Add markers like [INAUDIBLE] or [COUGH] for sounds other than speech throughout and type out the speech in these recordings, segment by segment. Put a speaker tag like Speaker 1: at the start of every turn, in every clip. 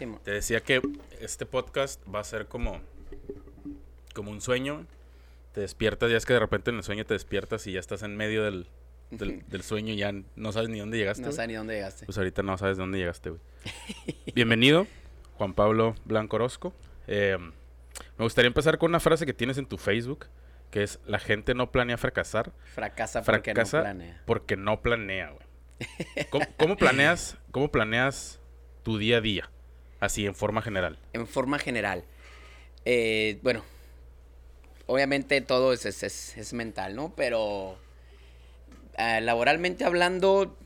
Speaker 1: Sí, mo.
Speaker 2: Te decía que este podcast va a ser como, como un sueño. Te despiertas, ya es que de repente en el sueño te despiertas y ya estás en medio del, del, del sueño y ya no sabes ni dónde llegaste.
Speaker 1: No sé ni dónde llegaste.
Speaker 2: Pues ahorita no sabes dónde llegaste, güey. [LAUGHS] Bienvenido, Juan Pablo Blanco Orozco. Eh, me gustaría empezar con una frase que tienes en tu Facebook, que es, la gente no planea fracasar,
Speaker 1: Fracasa porque
Speaker 2: fracasa
Speaker 1: no planea.
Speaker 2: porque no planea, güey. ¿Cómo, cómo planeas, ¿Cómo planeas tu día a día? Así, en forma general.
Speaker 1: En forma general. eh, bueno, obviamente todo es, es, es- es mental, ¿no? Pero ah, laboralmente hablando,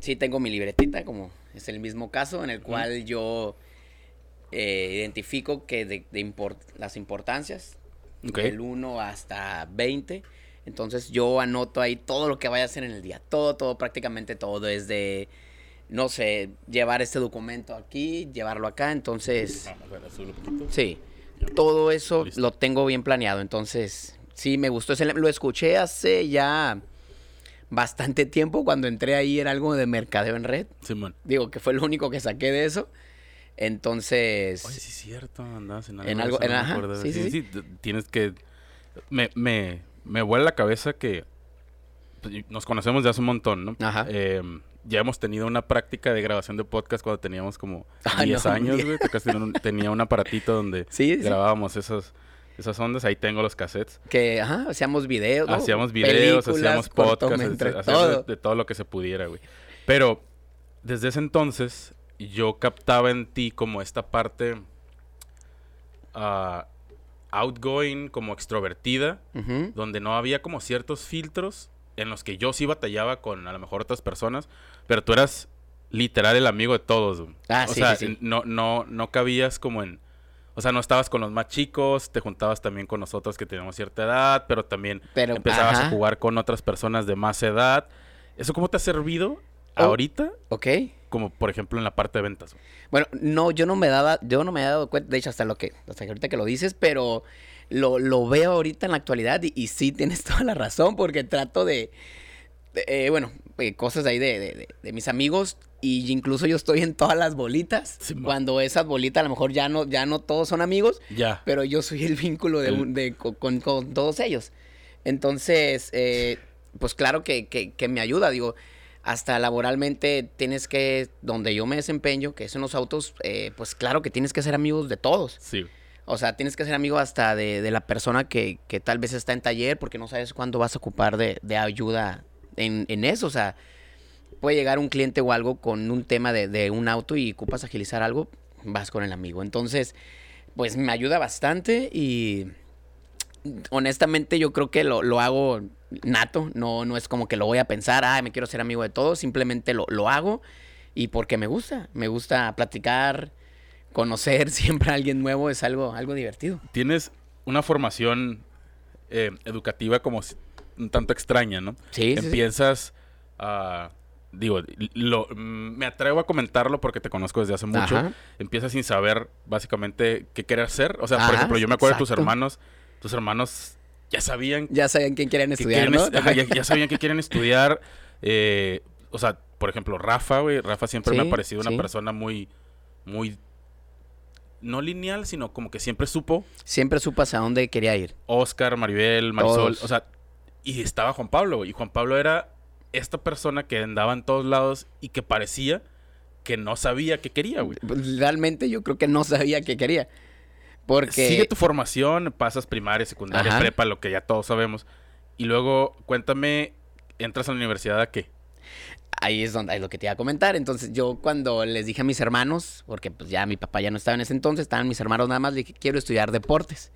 Speaker 1: sí tengo mi libretita, como es el mismo caso, en el cual yo eh, identifico que de, de import- las importancias,
Speaker 2: Ok.
Speaker 1: del 1 hasta 20. Entonces yo anoto ahí todo lo que vaya a hacer en el día. Todo, todo, prácticamente todo. Desde, no sé, llevar este documento aquí, llevarlo acá. Entonces,
Speaker 2: Vamos a ver, azul un poquito.
Speaker 1: sí, todo eso
Speaker 2: Listo.
Speaker 1: lo tengo bien planeado. Entonces, sí, me gustó. ese- Lo escuché hace ya bastante tiempo. Cuando entré ahí era algo de mercadeo en red.
Speaker 2: Simón.
Speaker 1: Digo que fue lo único que saqué de eso. Entonces...
Speaker 2: Oye, sí es cierto, andabas en algo.
Speaker 1: En algo- en- ajá, sí, sí,
Speaker 2: Tienes que... Me, me, me vuela la cabeza que pues, nos conocemos de hace un montón, ¿no?
Speaker 1: Ajá.
Speaker 2: Eh, ya hemos tenido una práctica de grabación de podcast cuando teníamos como [LAUGHS]
Speaker 1: Ah,
Speaker 2: 10
Speaker 1: no,
Speaker 2: años, güey. Tenía un aparatito donde [LAUGHS]
Speaker 1: Sí, sí.
Speaker 2: grabábamos esas, esas ondas. Ahí tengo los cassettes.
Speaker 1: Que, ajá, hacíamos videos. ¿no?
Speaker 2: Hacíamos videos, hacíamos podcasts, hacíamos
Speaker 1: todo.
Speaker 2: de, de todo lo que se pudiera, güey. Pero desde ese entonces yo captaba en ti como esta parte ah, outgoing, como extrovertida, donde no había como ciertos filtros en los que yo sí batallaba con a lo mejor otras personas, pero tú eras literal el amigo de todos. güey.
Speaker 1: Ah,
Speaker 2: o
Speaker 1: sí,
Speaker 2: sea,
Speaker 1: sí, sí.
Speaker 2: no no no cabías como en o sea, no estabas con los más chicos, te juntabas también con nosotros que teníamos cierta edad, pero también
Speaker 1: Pero,
Speaker 2: empezabas
Speaker 1: ajá.
Speaker 2: a jugar con otras personas de más edad. ¿Eso cómo te ha servido
Speaker 1: Oh.
Speaker 2: ahorita?
Speaker 1: Ok.
Speaker 2: Como por ejemplo en la parte de ventas.
Speaker 1: Bueno, no, yo no me daba, yo no me he dado cuenta, de hecho, hasta lo que, hasta que ahorita que lo dices, pero lo, lo veo ahorita en la actualidad y, y sí tienes [LAUGHS] toda la razón, porque trato de, de, eh, bueno, eh, cosas ahí de, de- mis amigos, y incluso yo estoy en todas las bolitas,
Speaker 2: Sí,
Speaker 1: cuando esas bolitas a lo mejor ya no, ya no todos son amigos,
Speaker 2: Ya.
Speaker 1: pero yo soy el vínculo de,
Speaker 2: El-
Speaker 1: un- de- co- con, con todos ellos. Entonces, eh, pues claro que, que- que me ayuda, digo, hasta laboralmente tienes que, donde yo me desempeño, que es en los autos, eh, pues claro que tienes que ser amigos de todos.
Speaker 2: Sí.
Speaker 1: O sea, tienes que ser amigo hasta de, la persona que, tal vez está en taller, porque no sabes cuándo vas a ocupar de, ayuda en, eso. O sea, puede llegar un cliente o algo con un tema de, un auto y ocupas agilizar algo, vas con el amigo. Entonces, pues me ayuda bastante y honestamente yo creo que lo, hago nato. No, no es como que lo voy a pensar, ah, me quiero ser amigo de todos. Simplemente lo hago y porque me gusta. Me gusta platicar, conocer [LAUGHS] siempre a alguien nuevo es algo, algo divertido.
Speaker 2: Tienes una formación eh, educativa como si- un tanto extraña, ¿no?
Speaker 1: Sí, sí, sí.
Speaker 2: Empiezas a... Digo, lo, mm, me atrevo a comentarlo porque te conozco desde hace mucho.
Speaker 1: Ajá.
Speaker 2: Empiezas sin saber básicamente qué querer hacer. O sea, por ejemplo, yo me acuerdo de tus hermanos. Tus hermanos ya sabían
Speaker 1: Ya saben quién quieren
Speaker 2: que
Speaker 1: estudiar,
Speaker 2: quieren
Speaker 1: ¿no?
Speaker 2: es- ajá, ya, ya sabían que quieren [LAUGHS] estudiar. eh, o sea, por ejemplo, Rafa, güey. Rafa siempre me ha parecido una persona muy, muy, no lineal, sino como que siempre supo.
Speaker 1: Siempre supo hacia dónde quería ir.
Speaker 2: Oscar, Maribel, Marisol,
Speaker 1: Todos.
Speaker 2: o sea, y estaba Juan Pablo, y Juan Pablo era esta persona que andaba en todos lados y que parecía que no sabía qué quería, güey.
Speaker 1: Pues, Realmente yo creo que no sabía qué quería. Porque...
Speaker 2: Sigue tu formación, pasas primaria, secundaria,
Speaker 1: Ajá.
Speaker 2: prepa, lo que ya todos sabemos. Y luego, cuéntame, ¿entras a la universidad a qué?
Speaker 1: Ahí es donde es lo que te iba a comentar. Entonces, yo cuando les dije a mis hermanos, porque pues ya mi papá ya no estaba en ese entonces, estaban mis hermanos nada más, le dije, quiero estudiar deportes.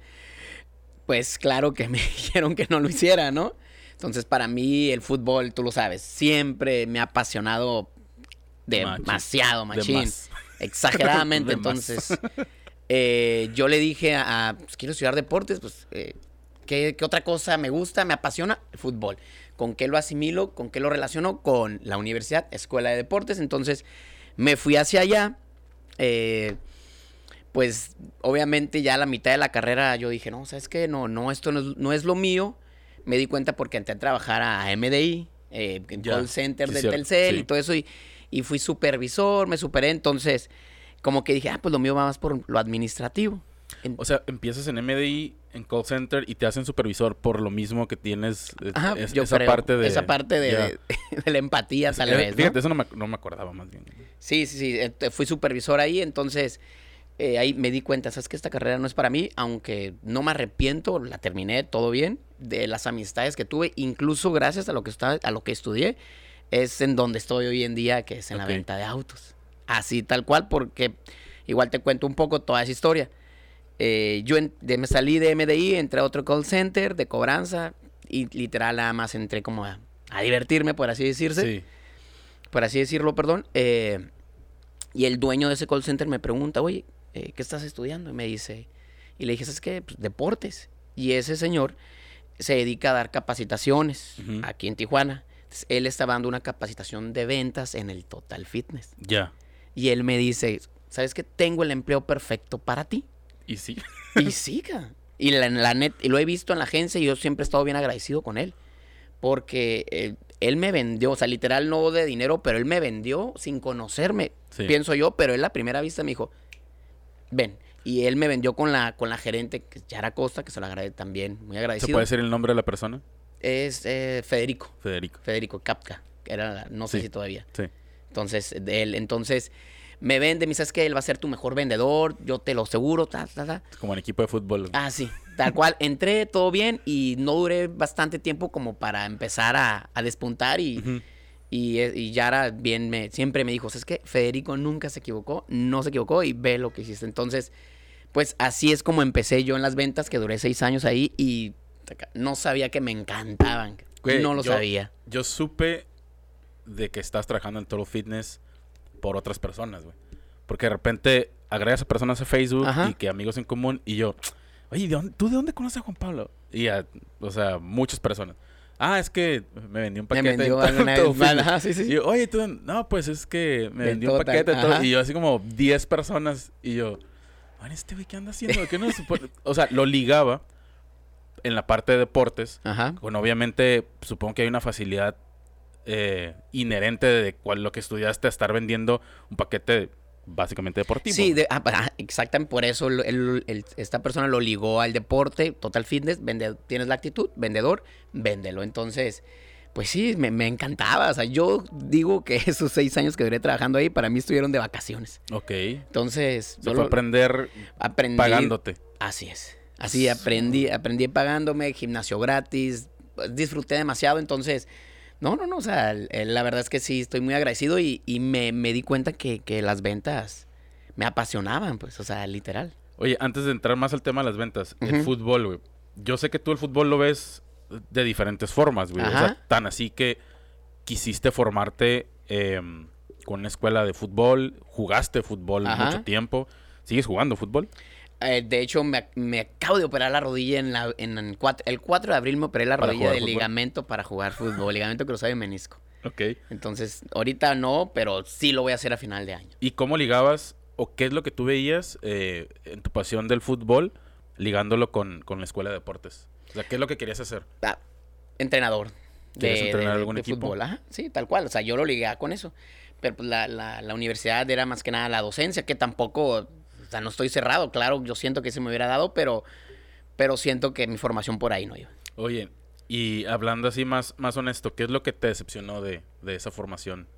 Speaker 1: Pues claro que [LAUGHS] me dijeron que no lo hiciera, ¿no? Entonces, para mí el fútbol, tú lo sabes, siempre me ha apasionado demasiado,
Speaker 2: De
Speaker 1: machín.
Speaker 2: más. [LAUGHS]
Speaker 1: Exageradamente. [LAUGHS]
Speaker 2: De.
Speaker 1: Entonces, eh, yo le dije a, pues, quiero estudiar deportes, pues, eh, ¿qué, qué otra cosa me gusta, me apasiona? El fútbol. ¿Con qué lo asimilo? ¿Con qué lo relaciono? Con la universidad, escuela de deportes. Entonces, me fui hacia allá. eh, pues, obviamente, ya a la mitad de la carrera yo dije, no, ¿sabes qué? No, no, esto no es, no es lo mío. Me di cuenta porque entré a trabajar a MDI, eh, en
Speaker 2: Ya,
Speaker 1: call center
Speaker 2: sí,
Speaker 1: de Telcel
Speaker 2: sí.
Speaker 1: y todo eso. Y, y fui supervisor, me superé. Entonces, como que dije, ah, pues lo mío va más por lo administrativo. En-
Speaker 2: O sea, empiezas en MDI, en call center y te hacen supervisor por lo mismo que tienes eh,
Speaker 1: Ajá,
Speaker 2: es-
Speaker 1: yo
Speaker 2: esa
Speaker 1: creo,
Speaker 2: parte de...
Speaker 1: esa parte de,
Speaker 2: ya.
Speaker 1: de- de la empatía, tal
Speaker 2: Eh,
Speaker 1: vez, ¿no?
Speaker 2: Fíjate, eso no me, no me acordaba más bien.
Speaker 1: Sí, sí, sí. eh, Fui supervisor ahí, entonces eh, ahí me di cuenta, sabes que esta carrera no es para mí, aunque no me arrepiento, la terminé todo bien, de las amistades que tuve, incluso gracias a lo que estaba, a lo que estudié, es en donde estoy hoy en día, que es en la venta de autos. Así tal cual, porque igual te cuento un poco toda esa historia. Eh, yo en- de- me salí de MDI, entré a otro call center de cobranza y literal nada más entré como a, a divertirme, por así decirse
Speaker 2: Sí.
Speaker 1: por así decirlo, perdón. eh, y el dueño de ese call center me pregunta, oye, eh, ¿qué estás estudiando? Y me dice, y le dije, ¿sabes qué? Pues, deportes. Y ese señor se dedica a dar capacitaciones aquí en Tijuana. Entonces, él estaba dando una capacitación de ventas en el Total Fitness.
Speaker 2: Ya.
Speaker 1: Y él me dice, ¿sabes qué? Tengo el empleo perfecto para ti.
Speaker 2: Y sí.
Speaker 1: Y siga. Y la, la net, y lo he visto en la agencia y yo siempre he estado bien agradecido con él. Porque eh, él me vendió, o sea, literal no de dinero, pero él me vendió sin conocerme,
Speaker 2: Sí.
Speaker 1: pienso yo, pero él a primera vista me dijo, ven. Y él me vendió con la, con la gerente, que es Yara Costa, que se lo agradezco también, muy
Speaker 2: ¿Se
Speaker 1: agradecido.
Speaker 2: puede decir el nombre de la persona?
Speaker 1: Es eh, Federico,
Speaker 2: Federico.
Speaker 1: Federico Kapka, era, no sé
Speaker 2: Sí.
Speaker 1: si todavía.
Speaker 2: Sí.
Speaker 1: Entonces, de él, entonces, me vende, me dice, es que él va a ser tu mejor vendedor, yo te lo aseguro, ta, ta, ta.
Speaker 2: Como en equipo de fútbol.
Speaker 1: Ah, sí, tal cual. [LAUGHS] Entré todo bien y no duré bastante tiempo como para empezar a, a despuntar y, y, eh, y Yara bien me, siempre me dijo, es que Federico nunca se equivocó, no se equivocó y ve lo que hiciste. Entonces, pues así es como empecé yo en las ventas, que duré seis años ahí y no sabía que me encantaban.
Speaker 2: Güey,
Speaker 1: no lo
Speaker 2: yo-
Speaker 1: sabía.
Speaker 2: Yo supe de que estás trabajando en Total Fitness por otras personas, güey. Porque de repente agregas a personas a Facebook
Speaker 1: Ajá.
Speaker 2: y que amigos en común y yo, oye, ¿de dónde- ¿tú de dónde conoces a Juan Pablo? Y a, o sea, muchas personas. Ah, es que me vendió un
Speaker 1: Me
Speaker 2: paquete.
Speaker 1: vendió
Speaker 2: en
Speaker 1: alguna [LAUGHS] vez mal,
Speaker 2: Fitness.
Speaker 1: ajá, sí, sí.
Speaker 2: Y yo, oye, tú, no, pues es que me vendió un paquete. de todo". Y yo así como 10 personas y yo, "Man, este güey, ¿qué anda haciendo? ¿Qué no se puede-?" O sea, lo ligaba en la parte de deportes
Speaker 1: Ajá.
Speaker 2: bueno, obviamente, supongo que hay una facilidad eh, inherente de lo que estudiaste a estar vendiendo un paquete básicamente deportivo.
Speaker 1: Sí, de- ah, exactamente por eso el- el- el- esta persona lo ligó al deporte, Total Fitness, vende- tienes la actitud, vendedor, véndelo. Entonces, pues sí, me, me encantaba. O sea, yo digo que [LAUGHS] esos seis años que duré trabajando ahí, para mí estuvieron de vacaciones.
Speaker 2: Ok.
Speaker 1: Entonces,
Speaker 2: Se
Speaker 1: yo
Speaker 2: fue
Speaker 1: lo-
Speaker 2: aprender
Speaker 1: aprendí.
Speaker 2: pagándote.
Speaker 1: Así es. Así aprendí, aprendí pagándome, gimnasio gratis, pues, disfruté demasiado, entonces, no, no, no, o sea, la verdad es que sí, estoy muy agradecido y, y me, me di cuenta que, que las ventas me apasionaban, pues, o sea, literal.
Speaker 2: Oye, antes de entrar más al tema de las ventas, el fútbol, güey. Yo sé que tú el fútbol lo ves de diferentes formas, güey. O sea, tan así que quisiste formarte em, con una escuela de fútbol, jugaste fútbol
Speaker 1: Ajá.
Speaker 2: mucho tiempo. ¿Sigues jugando fútbol?
Speaker 1: Eh, de hecho, me, me acabo de operar la rodilla en, la, en el, 4, el 4 de abril me operé la
Speaker 2: ¿Para
Speaker 1: rodilla de
Speaker 2: fútbol?
Speaker 1: ligamento para jugar fútbol, ligamento cruzado y menisco.
Speaker 2: Ok.
Speaker 1: Entonces, ahorita no, pero sí lo voy a hacer a final de año.
Speaker 2: ¿Y cómo ligabas o qué es lo que tú veías eh, en tu pasión del fútbol ligándolo con, con la escuela de deportes? O sea, ¿qué es lo que querías hacer?
Speaker 1: Ah, entrenador.
Speaker 2: ¿Quieres entrenar algún equipo?
Speaker 1: fútbol, ajá, sí, tal cual. O sea, yo lo ligué con eso. Pero pues, la, la, la universidad era más que nada la docencia, que tampoco, o sea, no estoy cerrado. Claro, yo siento que se me hubiera dado, pero, pero siento que mi formación por ahí no iba.
Speaker 2: Oye, y hablando así más, más honesto, ¿qué es lo que te decepcionó de, de esa formación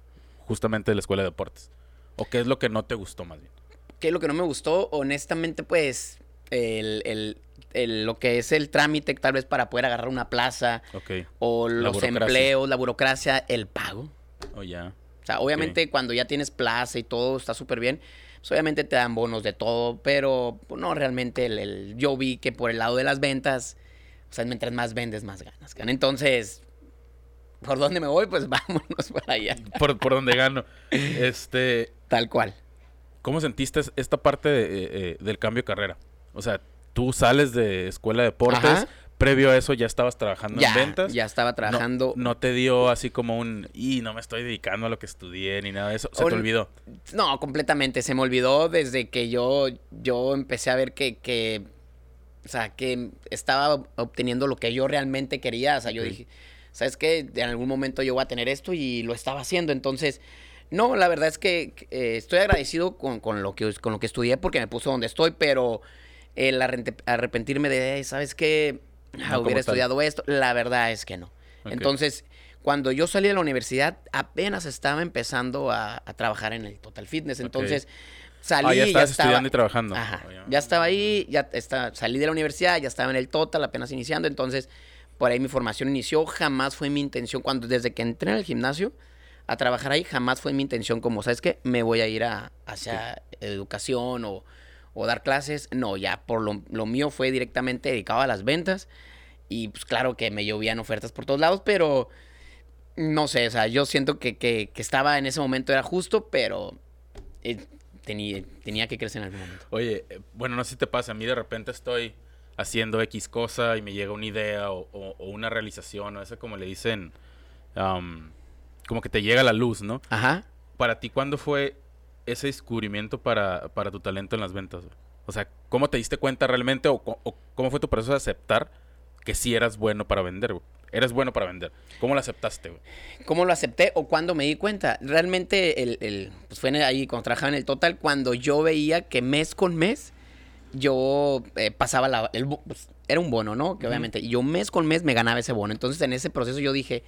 Speaker 2: justamente de la escuela de deportes? ¿O qué es lo que no te gustó más bien?
Speaker 1: ¿Qué es lo que no me gustó? Honestamente, pues, el, el- el- lo que es el trámite tal vez para poder agarrar una plaza
Speaker 2: Ok.
Speaker 1: o los empleos, la burocracia, el pago.
Speaker 2: O ya.
Speaker 1: O sea, obviamente cuando ya tienes plaza y todo está súper bien, pues obviamente te dan bonos de todo, pero pues, no, realmente el, el- yo vi que por el lado de las ventas, o sea, mientras más vendes, más ganas. gan. Entonces, ¿por dónde me voy? Pues [LAUGHS] vámonos para allá.
Speaker 2: Por, por donde gano. Este,
Speaker 1: Tal cual.
Speaker 2: ¿Cómo sentiste esta parte de, eh, eh, del cambio de carrera? O sea, tú sales de escuela de deportes,
Speaker 1: Ajá.
Speaker 2: Previo a eso ya estabas trabajando
Speaker 1: Ya,
Speaker 2: en ventas.
Speaker 1: ya estaba trabajando.
Speaker 2: No, te dio así como un, y no me estoy dedicando a lo que estudié ni nada de eso. Se te olvidó.
Speaker 1: No, completamente. Se me olvidó desde que yo, yo empecé a ver que, que, o sea, que estaba obteniendo lo que yo realmente quería. O sea, yo
Speaker 2: Ok.
Speaker 1: dije, ¿sabes qué? En algún momento yo voy a tener esto y lo estaba haciendo. Entonces, No, la verdad es que eh, estoy agradecido con, con lo que, con lo que estudié porque me puso donde estoy, pero el arrepentirme de, "Ay, ¿sabes qué? Ah,
Speaker 2: No
Speaker 1: hubiera
Speaker 2: tal.
Speaker 1: estudiado esto, la verdad es que no. Entonces, cuando yo salí de la universidad, apenas estaba empezando a, a trabajar en el Total Fitness. Entonces, salí
Speaker 2: Ah, ya
Speaker 1: y
Speaker 2: estabas
Speaker 1: estaba-
Speaker 2: estudiando y trabajando.
Speaker 1: Ajá.
Speaker 2: Oh, ya.
Speaker 1: Ya estaba ahí, ya está, salí de la universidad, ya estaba en el total, apenas iniciando, entonces por ahí mi formación inició. Jamás fue mi intención, cuando desde que entré en el gimnasio a trabajar ahí, jamás fue mi intención como, ¿sabes qué? Me voy a ir a, hacia educación o, o dar clases. No, ya por lo, lo mío fue directamente dedicado a las ventas y pues claro que me llovían ofertas por todos lados, pero no sé, o sea, yo siento que, que, que estaba en ese momento era justo, pero eh, tenía, tenía que crecer en algún momento.
Speaker 2: Oye, eh, bueno, no sé si te pasa, a mí de repente estoy haciendo X cosa y me llega una idea o, o- o una realización, o eso como le dicen, como que te llega la luz, ¿no?
Speaker 1: Ajá.
Speaker 2: Para ti, ¿cuándo fue ese descubrimiento para, para tu talento en las ventas? güey? O sea, ¿cómo te diste cuenta realmente o, cómo fue tu proceso de aceptar que sí eras bueno para vender? güey? Eres bueno para vender. ¿Cómo lo aceptaste? güey?
Speaker 1: ¿Cómo lo acepté o cuándo me di cuenta? Realmente el, el- pues fue en el- ahí cuando trabajaba en el total, cuando yo veía que mes con mes yo eh, pasaba la... el pues, era un bono, ¿no? Que obviamente yo mes con mes me ganaba ese bono. Entonces en ese proceso yo dije,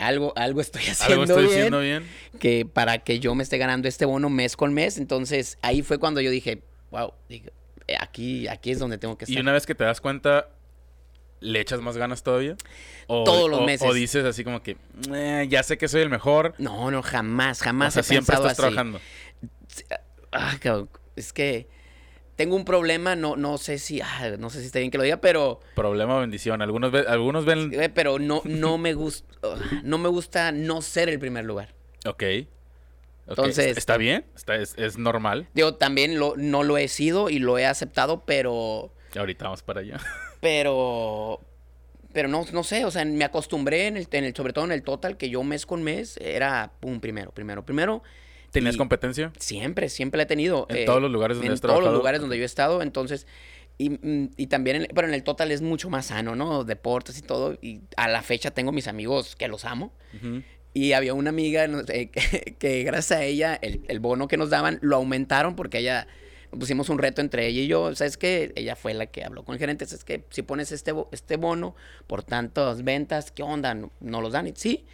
Speaker 1: algo, algo estoy [LAUGHS]
Speaker 2: ¿Algo
Speaker 1: haciendo
Speaker 2: estoy
Speaker 1: bien,
Speaker 2: diciendo bien?
Speaker 1: que para que yo me esté ganando este bono mes con mes. Entonces ahí fue cuando yo dije, wow, eh, aquí, aquí es donde tengo que estar.
Speaker 2: Y una vez que te das cuenta, ¿le echas más ganas todavía? O,
Speaker 1: Todos los
Speaker 2: o-
Speaker 1: meses.
Speaker 2: O dices así como que, "Eh, ya sé que soy el mejor.
Speaker 1: No, no, jamás,
Speaker 2: O
Speaker 1: jamás
Speaker 2: sea,
Speaker 1: he
Speaker 2: siempre
Speaker 1: pensado
Speaker 2: estás
Speaker 1: así.
Speaker 2: trabajando.
Speaker 1: Ah, es que tengo un problema, no, no sé si, ah, no sé si está bien que lo diga, pero,
Speaker 2: Problema o bendición. Algunos, ve- algunos ven...
Speaker 1: pero no, no me gusta, [LAUGHS] no me gusta no ser el primer lugar.
Speaker 2: Ok. Ok,
Speaker 1: Entonces-
Speaker 2: ¿Está bien? Está, es, es normal.
Speaker 1: Digo, también lo, no lo he sido y lo he aceptado, pero,
Speaker 2: Ahorita vamos para allá. [LAUGHS]
Speaker 1: pero, pero no, no sé, o sea, me acostumbré en el, en el, sobre todo en el total, que yo mes con mes era, pum, primero, primero, primero.
Speaker 2: ¿Tenías
Speaker 1: Y-
Speaker 2: competencia?
Speaker 1: Siempre, siempre la he tenido.
Speaker 2: En
Speaker 1: eh,
Speaker 2: todos los lugares donde
Speaker 1: en
Speaker 2: has
Speaker 1: todos los lugares donde yo he estado, entonces, y, mm, y también, en- pero en el total es mucho más sano, ¿no? Deportes y todo, y a la fecha tengo mis amigos que los amo,
Speaker 2: Ujú.
Speaker 1: y había una amiga sé, [LAUGHS] que, que gracias a ella, el, el bono que nos daban, lo aumentaron porque ella, pusimos un reto entre ella y yo, ¿sabes qué? Ella fue la que habló con el gerente, ¿sabes qué? Si pones este, este bono por tantas ventas, ¿qué onda? ¿No, no los dan? Y, sí.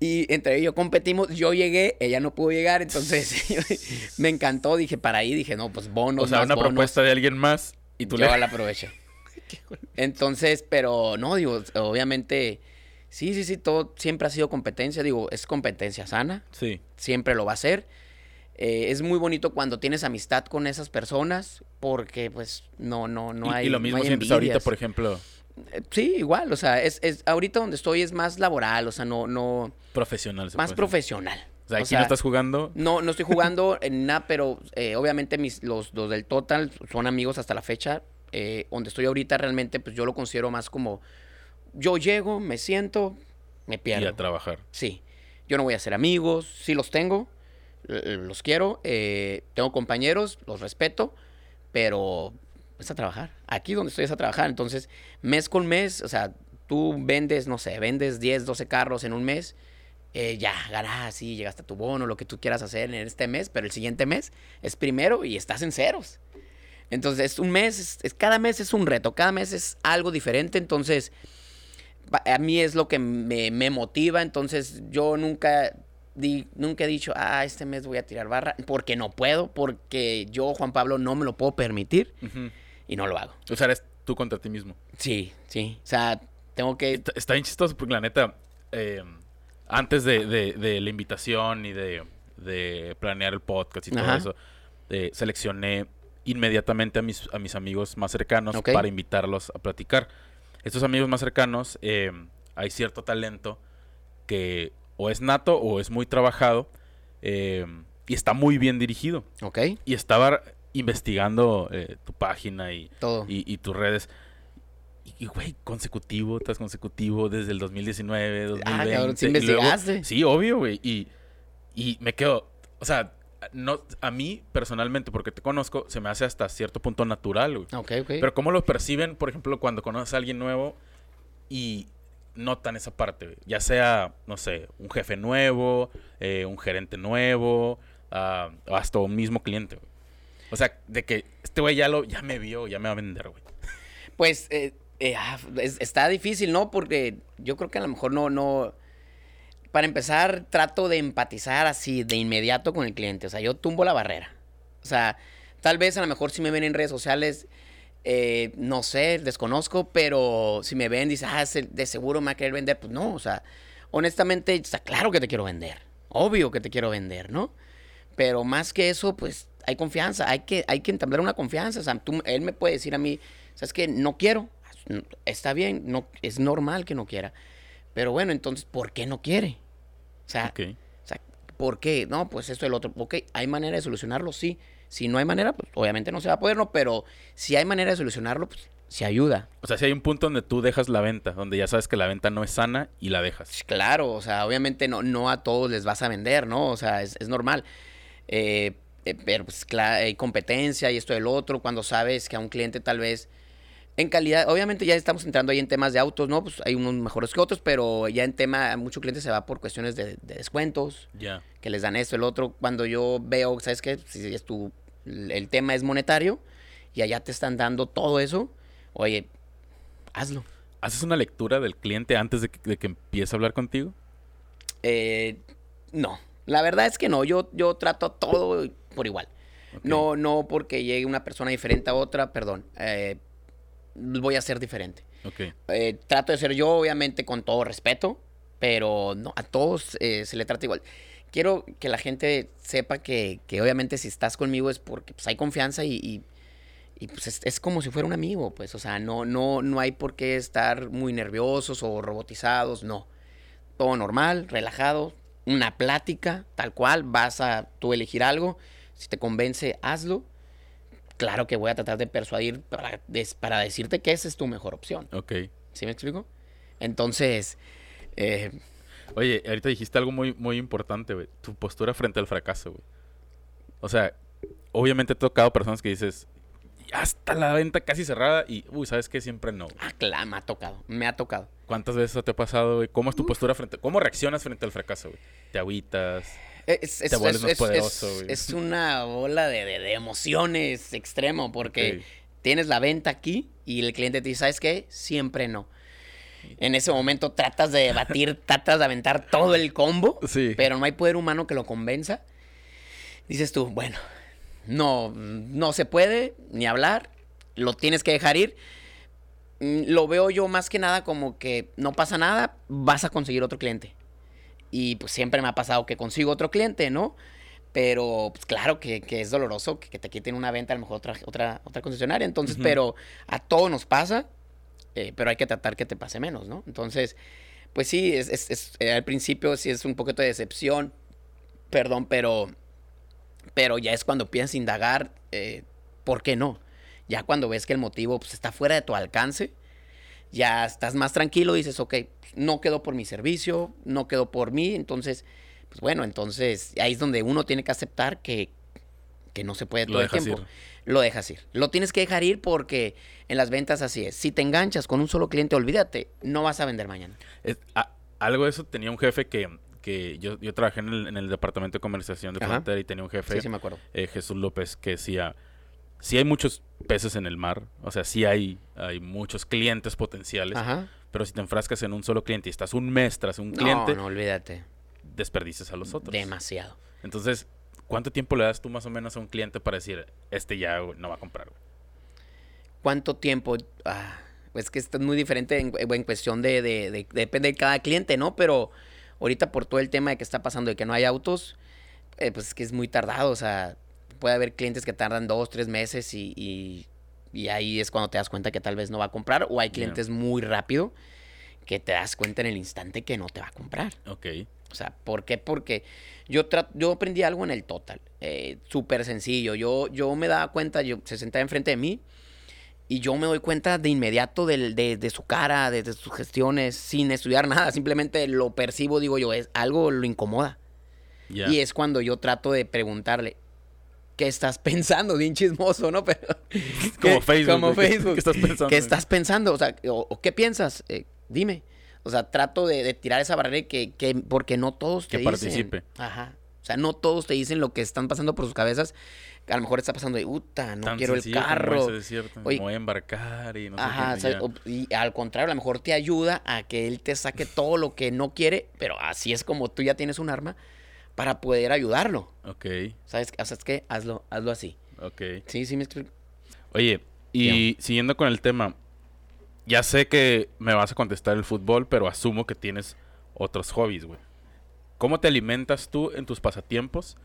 Speaker 1: Y entre ellos competimos, yo llegué, ella no pudo llegar, entonces [LAUGHS] [LAUGHS] me encantó, dije, para ahí, dije, no, pues bonos,
Speaker 2: O sea,
Speaker 1: más
Speaker 2: una
Speaker 1: bonos.
Speaker 2: propuesta de alguien más y tú
Speaker 1: yo
Speaker 2: le...
Speaker 1: la aproveché. [LAUGHS] Entonces, pero no, digo, obviamente, sí, sí, sí, todo siempre ha sido competencia, digo, es competencia sana,
Speaker 2: Sí.
Speaker 1: siempre lo va a ser. Eh, es muy bonito cuando tienes amistad con esas personas, porque pues no, no, no
Speaker 2: y,
Speaker 1: hay.
Speaker 2: y lo
Speaker 1: no
Speaker 2: mismo sientes ahorita, por ejemplo,
Speaker 1: Sí, igual, o sea, es, es, ahorita donde estoy es más laboral, o sea, no, no,
Speaker 2: profesional. se
Speaker 1: más profesional.
Speaker 2: O sea,
Speaker 1: O
Speaker 2: aquí
Speaker 1: sea,
Speaker 2: no estás jugando.
Speaker 1: No, no estoy jugando [LAUGHS] en nada, pero eh, obviamente mis, los, los del Total son amigos hasta la fecha. Eh, donde estoy ahorita realmente, pues yo lo considero más como, yo llego, me siento, me
Speaker 2: Y
Speaker 1: pierdo.
Speaker 2: a trabajar.
Speaker 1: Sí, yo no voy a ser amigos, sí los tengo, los quiero, eh, tengo compañeros, los respeto, pero es a trabajar. Aquí donde estoy es a trabajar, entonces mes con mes, o sea, tú vendes, no sé, vendes 10, 12 carros en un mes, eh, ya, ganas, sí, llegaste a tu bono, lo que tú quieras hacer en este mes, pero el siguiente mes es primero y estás en ceros. Entonces, es un mes, es, cada mes es un reto, cada mes es algo diferente, entonces a mí es lo que me, me motiva, entonces yo nunca, di- nunca he dicho, ah, este mes voy a tirar barra, porque no puedo, porque yo, Juan Pablo, no me lo puedo permitir
Speaker 2: Ujú.
Speaker 1: Y no lo hago.
Speaker 2: O sea, eres tú contra ti mismo.
Speaker 1: Sí, sí, o sea, tengo que...
Speaker 2: Está, está bien chistoso porque la neta, eh, antes de, de- de la invitación y de, de planear el podcast y todo
Speaker 1: Ajá.
Speaker 2: eso, eh, seleccioné inmediatamente a mis, a mis amigos más cercanos para invitarlos a platicar. Estos amigos más cercanos, eh, hay cierto talento que o es nato o es muy trabajado eh, y está muy bien dirigido.
Speaker 1: Ok,
Speaker 2: Y estaba investigando eh, tu página y,
Speaker 1: todo.
Speaker 2: y, y tus redes. Y, güey, consecutivo tras consecutivo desde el 2019, 2020.
Speaker 1: Ah, cabrón, sí
Speaker 2: luego-
Speaker 1: investigaste.
Speaker 2: sí, obvio, güey. Y, y me quedo, o sea, no, a mí personalmente, porque te conozco, se me hace hasta cierto punto natural, güey.
Speaker 1: Ok, ok.
Speaker 2: Pero cómo lo perciben, por ejemplo, cuando conoces a alguien nuevo y notan esa parte, güey? Ya sea, no sé, un jefe nuevo, eh, un gerente nuevo, o hasta un mismo cliente, güey. O sea, de que este güey ya, lo, ya me vio, ya me va a vender, güey.
Speaker 1: Pues eh, eh, ah, es- está difícil, ¿no? Porque yo creo que a lo mejor no, no. Para empezar, trato de empatizar así de inmediato con el cliente. O sea, yo tumbo la barrera. O sea, tal vez a lo mejor si me ven en redes sociales, eh, no sé, desconozco, pero si me ven, dicen, ah, de seguro me va a querer vender. Pues no, o sea, honestamente, está claro que te quiero vender. Obvio que te quiero vender, ¿no? Pero más que eso, pues hay confianza, hay que, hay que entablar una confianza. O sea, tú- él me puede decir a mí, ¿sabes qué? No quiero. Está bien, no, es normal que no quiera. Pero bueno, entonces, ¿por qué no quiere? O sea,
Speaker 2: Ok.
Speaker 1: o sea, ¿por qué? No, pues esto el otro. Ok, ¿hay manera de solucionarlo? Sí. Si no hay manera, pues obviamente no se va a poder, ¿no? Pero si hay manera de solucionarlo, pues se ayuda.
Speaker 2: O sea, si hay un punto donde tú dejas la venta, donde ya sabes que la venta no es sana y la dejas.
Speaker 1: Claro, o sea, obviamente no, no a todos les vas a vender, ¿no? O sea, es, es normal. Eh, eh, pero pues claro, hay competencia y esto y el otro, cuando sabes que a un cliente tal vez en calidad, obviamente ya estamos entrando ahí en temas de autos, ¿no? Pues hay unos mejores que otros, pero ya en tema, mucho cliente se va por cuestiones de, de descuentos,
Speaker 2: Ya.
Speaker 1: que les dan esto, el otro. Cuando yo veo, ¿sabes qué? Si es tu, el tema es monetario y allá te están dando todo eso, oye, hazlo.
Speaker 2: ¿Haces una lectura del cliente antes de que, de que empiece a hablar contigo?
Speaker 1: Eh, no, la verdad es que no, yo, yo trato todo por igual. No, no porque llegue una persona diferente a otra, perdón, eh, voy a ser diferente.
Speaker 2: Ok.
Speaker 1: Eh, trato de ser yo, obviamente, con todo respeto, pero no, a todos eh, se le trata igual. Quiero que la gente sepa que, que obviamente si estás conmigo es porque pues, hay confianza y, y- y, pues es, es como si fuera un amigo, pues, o sea, no, no, no hay por qué estar muy nerviosos o robotizados, no. Todo normal, relajado, una plática, tal cual, vas a tú elegir algo, si te convence, hazlo. Claro que voy a tratar de persuadir para, des- para decirte que esa es tu mejor opción.
Speaker 2: Ok.
Speaker 1: ¿Sí me explico? Entonces, eh,
Speaker 2: Oye, ahorita dijiste algo muy, muy importante, güey. Tu postura frente al fracaso, güey. O sea, obviamente he tocado personas que dices, ya está la venta casi cerrada y, uy, ¿sabes qué? Siempre no.
Speaker 1: ah, claro, me ha tocado, me ha tocado.
Speaker 2: ¿Cuántas veces te ha pasado, güey? ¿Cómo es tu postura frente? ¿Cómo reaccionas frente al fracaso, güey? ¿Te agüitas?
Speaker 1: Es, es-
Speaker 2: Te vuelves
Speaker 1: es-
Speaker 2: más poderoso, güey.
Speaker 1: es una ola de, de- de emociones extremo porque tienes la venta aquí y el cliente te dice, ¿sabes qué? Siempre no. En ese momento tratas de batir, [LAUGHS] tratas de aventar todo el combo,
Speaker 2: Sí.
Speaker 1: pero no hay poder humano que lo convenza. Dices tú, bueno, no, no se puede ni hablar, lo tienes que dejar ir. Mm, Lo veo yo más que nada como que no pasa nada, vas a conseguir otro cliente. Y pues siempre me ha pasado que consigo otro cliente, ¿no? Pero pues claro que, que es doloroso que, que te quiten una venta, a lo mejor otra, otra, otra concesionaria. Entonces,
Speaker 2: Ujú.
Speaker 1: pero a todos nos pasa, eh, pero hay que tratar que te pase menos, ¿no? Entonces, pues sí, es, es- es- eh, al principio sí es un poquito de decepción, perdón, pero, pero ya es cuando piensas indagar, eh, ¿por qué no? Ya cuando ves que el motivo pues, está fuera de tu alcance, ya estás más tranquilo, dices, ok, no quedó por mi servicio, no quedó por mí, entonces, pues bueno, entonces ahí es donde uno tiene que aceptar que, que no se puede
Speaker 2: Lo
Speaker 1: todo el tiempo.
Speaker 2: ir.
Speaker 1: Lo dejas ir. Lo tienes que dejar ir porque en las ventas así es. Si te enganchas con un solo cliente, olvídate, no vas a vender mañana.
Speaker 2: Es- a- algo de eso tenía un jefe que, que yo, yo trabajé en el, en el departamento de comercialización de
Speaker 1: Ajá.
Speaker 2: Frontera y tenía un jefe,
Speaker 1: Sí, sí me acuerdo.
Speaker 2: eh, Jesús López, que decía, sí hay muchos peces en el mar, o sea, sí hay, hay muchos clientes potenciales,
Speaker 1: Ajá.
Speaker 2: pero si te enfrascas en un solo cliente y estás un mes tras un cliente,
Speaker 1: no, olvídate.
Speaker 2: desperdicias a los otros.
Speaker 1: Demasiado.
Speaker 2: Entonces, ¿cuánto tiempo le das tú más o menos a un cliente para decir, este ya no va a comprar? güey"?
Speaker 1: ¿Cuánto tiempo? Ah, pues que esto es muy diferente en, en cuestión de, de- de- Depende de cada cliente, ¿no? Pero ahorita por todo el tema de que está pasando de que no hay autos, eh, pues es que es muy tardado. O sea, puede haber clientes que tardan dos, tres meses y, y- y ahí es cuando te das cuenta que tal vez no va a comprar. O hay clientes muy rápido que te das cuenta en el instante que no te va a comprar.
Speaker 2: Ok.
Speaker 1: O sea, ¿por qué? Porque yo, yo aprendí algo en el total. eh, Súper sencillo. Yo, yo me daba cuenta, yo se sentaba enfrente de mí y yo me doy cuenta de inmediato del- de, de su cara, de, de sus gestiones, sin estudiar [LAUGHS] nada. Simplemente lo percibo, digo yo, es algo lo incomoda.
Speaker 2: Ya.
Speaker 1: Y es cuando yo trato de preguntarle, ¿qué estás pensando? Bien chismoso, ¿no? [LAUGHS] Pero,
Speaker 2: Como
Speaker 1: ¿qué-
Speaker 2: Facebook.
Speaker 1: Como
Speaker 2: güey, ¿qué-
Speaker 1: Facebook.
Speaker 2: ¿Qué estás pensando?
Speaker 1: ¿Qué estás pensando? O sea, o, o ¿qué piensas? Eh, dime. O sea, trato de, de tirar esa barrera que, que porque no todos te
Speaker 2: Que
Speaker 1: dicen.
Speaker 2: participe.
Speaker 1: Ajá. O sea, no todos te dicen lo que están pasando por sus cabezas. A lo mejor está pasando de, uta, no
Speaker 2: Tan
Speaker 1: quiero el
Speaker 2: como
Speaker 1: carro.
Speaker 2: desierto.
Speaker 1: Oye,
Speaker 2: me voy a embarcar y no sé qué.
Speaker 1: O- y al contrario, a lo mejor te ayuda a que él te saque todo lo que no quiere, pero así es como tú ya tienes un arma para poder ayudarlo.
Speaker 2: Ok,
Speaker 1: ¿Sabes? O sea, es que hazlo, hazlo así.
Speaker 2: ok.
Speaker 1: Sí, sí, me explico.
Speaker 2: Oye, y siguiendo con el tema, ya sé que me vas a contestar el fútbol, pero asumo que tienes otros hobbies, güey. ¿Cómo te alimentas tú en tus pasatiempos?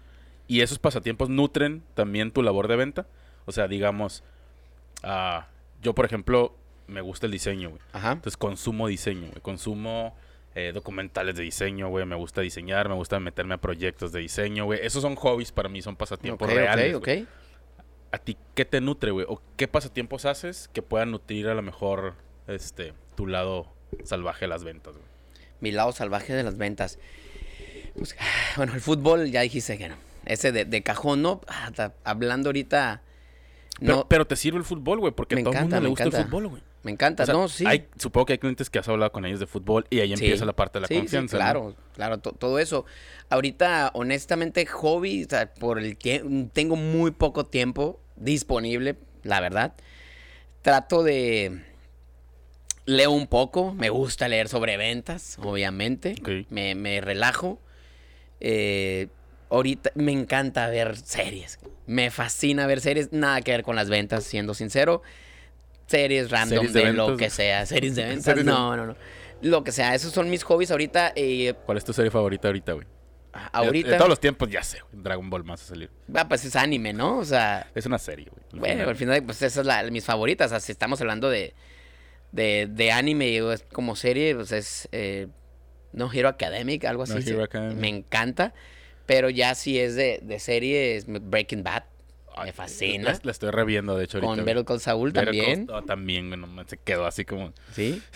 Speaker 2: Y esos pasatiempos nutren también tu labor de venta. O sea, digamos, ah, yo por ejemplo me gusta el diseño, güey.
Speaker 1: Ajá.
Speaker 2: Entonces consumo diseño, güey. Consumo eh, documentales de diseño, güey. Me gusta diseñar, me gusta meterme a proyectos de diseño, güey. Esos son hobbies para mí, son pasatiempos reales.
Speaker 1: ok, ok.
Speaker 2: ¿A ti qué te nutre, güey? ¿O qué pasatiempos haces que puedan nutrir a lo mejor este tu lado salvaje de las ventas, güey?
Speaker 1: Mi lado salvaje de las ventas. Pues, [SIGHS] bueno, el fútbol ya dijiste que no. Ese de, de cajón, ¿no? Ah, ta- hablando ahorita. No,
Speaker 2: pero te sirve el fútbol, güey, porque a todo el mundo le gusta el fútbol, güey.
Speaker 1: Me encanta,
Speaker 2: O sea,
Speaker 1: no, sí.
Speaker 2: hay- supongo que hay clientes que has hablado con ellos de fútbol y ahí
Speaker 1: Sí.
Speaker 2: empieza la parte de la
Speaker 1: Sí, sí,
Speaker 2: confianza. ¿no?
Speaker 1: claro, claro, to- todo eso. Ahorita, honestamente, hobby, o sea, por el tengo muy poco tiempo disponible, la verdad. Trato de leo un poco, me gusta leer sobre ventas, obviamente. Me, me relajo. Eh, ahorita me encanta ver series. Me fascina ver series, nada que ver con las ventas, siendo sincero. Series random
Speaker 2: ¿Series de
Speaker 1: de, lo que sea, series de ventas.
Speaker 2: Series de-
Speaker 1: no, no, no. Lo que sea, esos son mis hobbies ahorita. eh,
Speaker 2: ¿Cuál es tu serie favorita ahorita, güey? De-
Speaker 1: ahorita.
Speaker 2: De, todos los tiempos, ya sé. Dragon Ball más a salir.
Speaker 1: Ah, pues es anime, ¿no? O sea,
Speaker 2: Es una serie, güey.
Speaker 1: bueno,
Speaker 2: final.
Speaker 1: al final, pues esas son la- mis favoritas. O sea, si estamos hablando de, de, de anime como serie, pues es eh, No Hero Academic, algo así.
Speaker 2: No. Hero Academic.
Speaker 1: Me encanta. Pero ya si es de, de serie, es Breaking Bad.
Speaker 2: Ay,
Speaker 1: me fascina.
Speaker 2: La, la estoy reviendo, de hecho, ahorita.
Speaker 1: Con. Better Call Saul
Speaker 2: Better
Speaker 1: también.
Speaker 2: Call- oh, también, güey, no me- se quedó así como...
Speaker 1: Sí. [LAUGHS]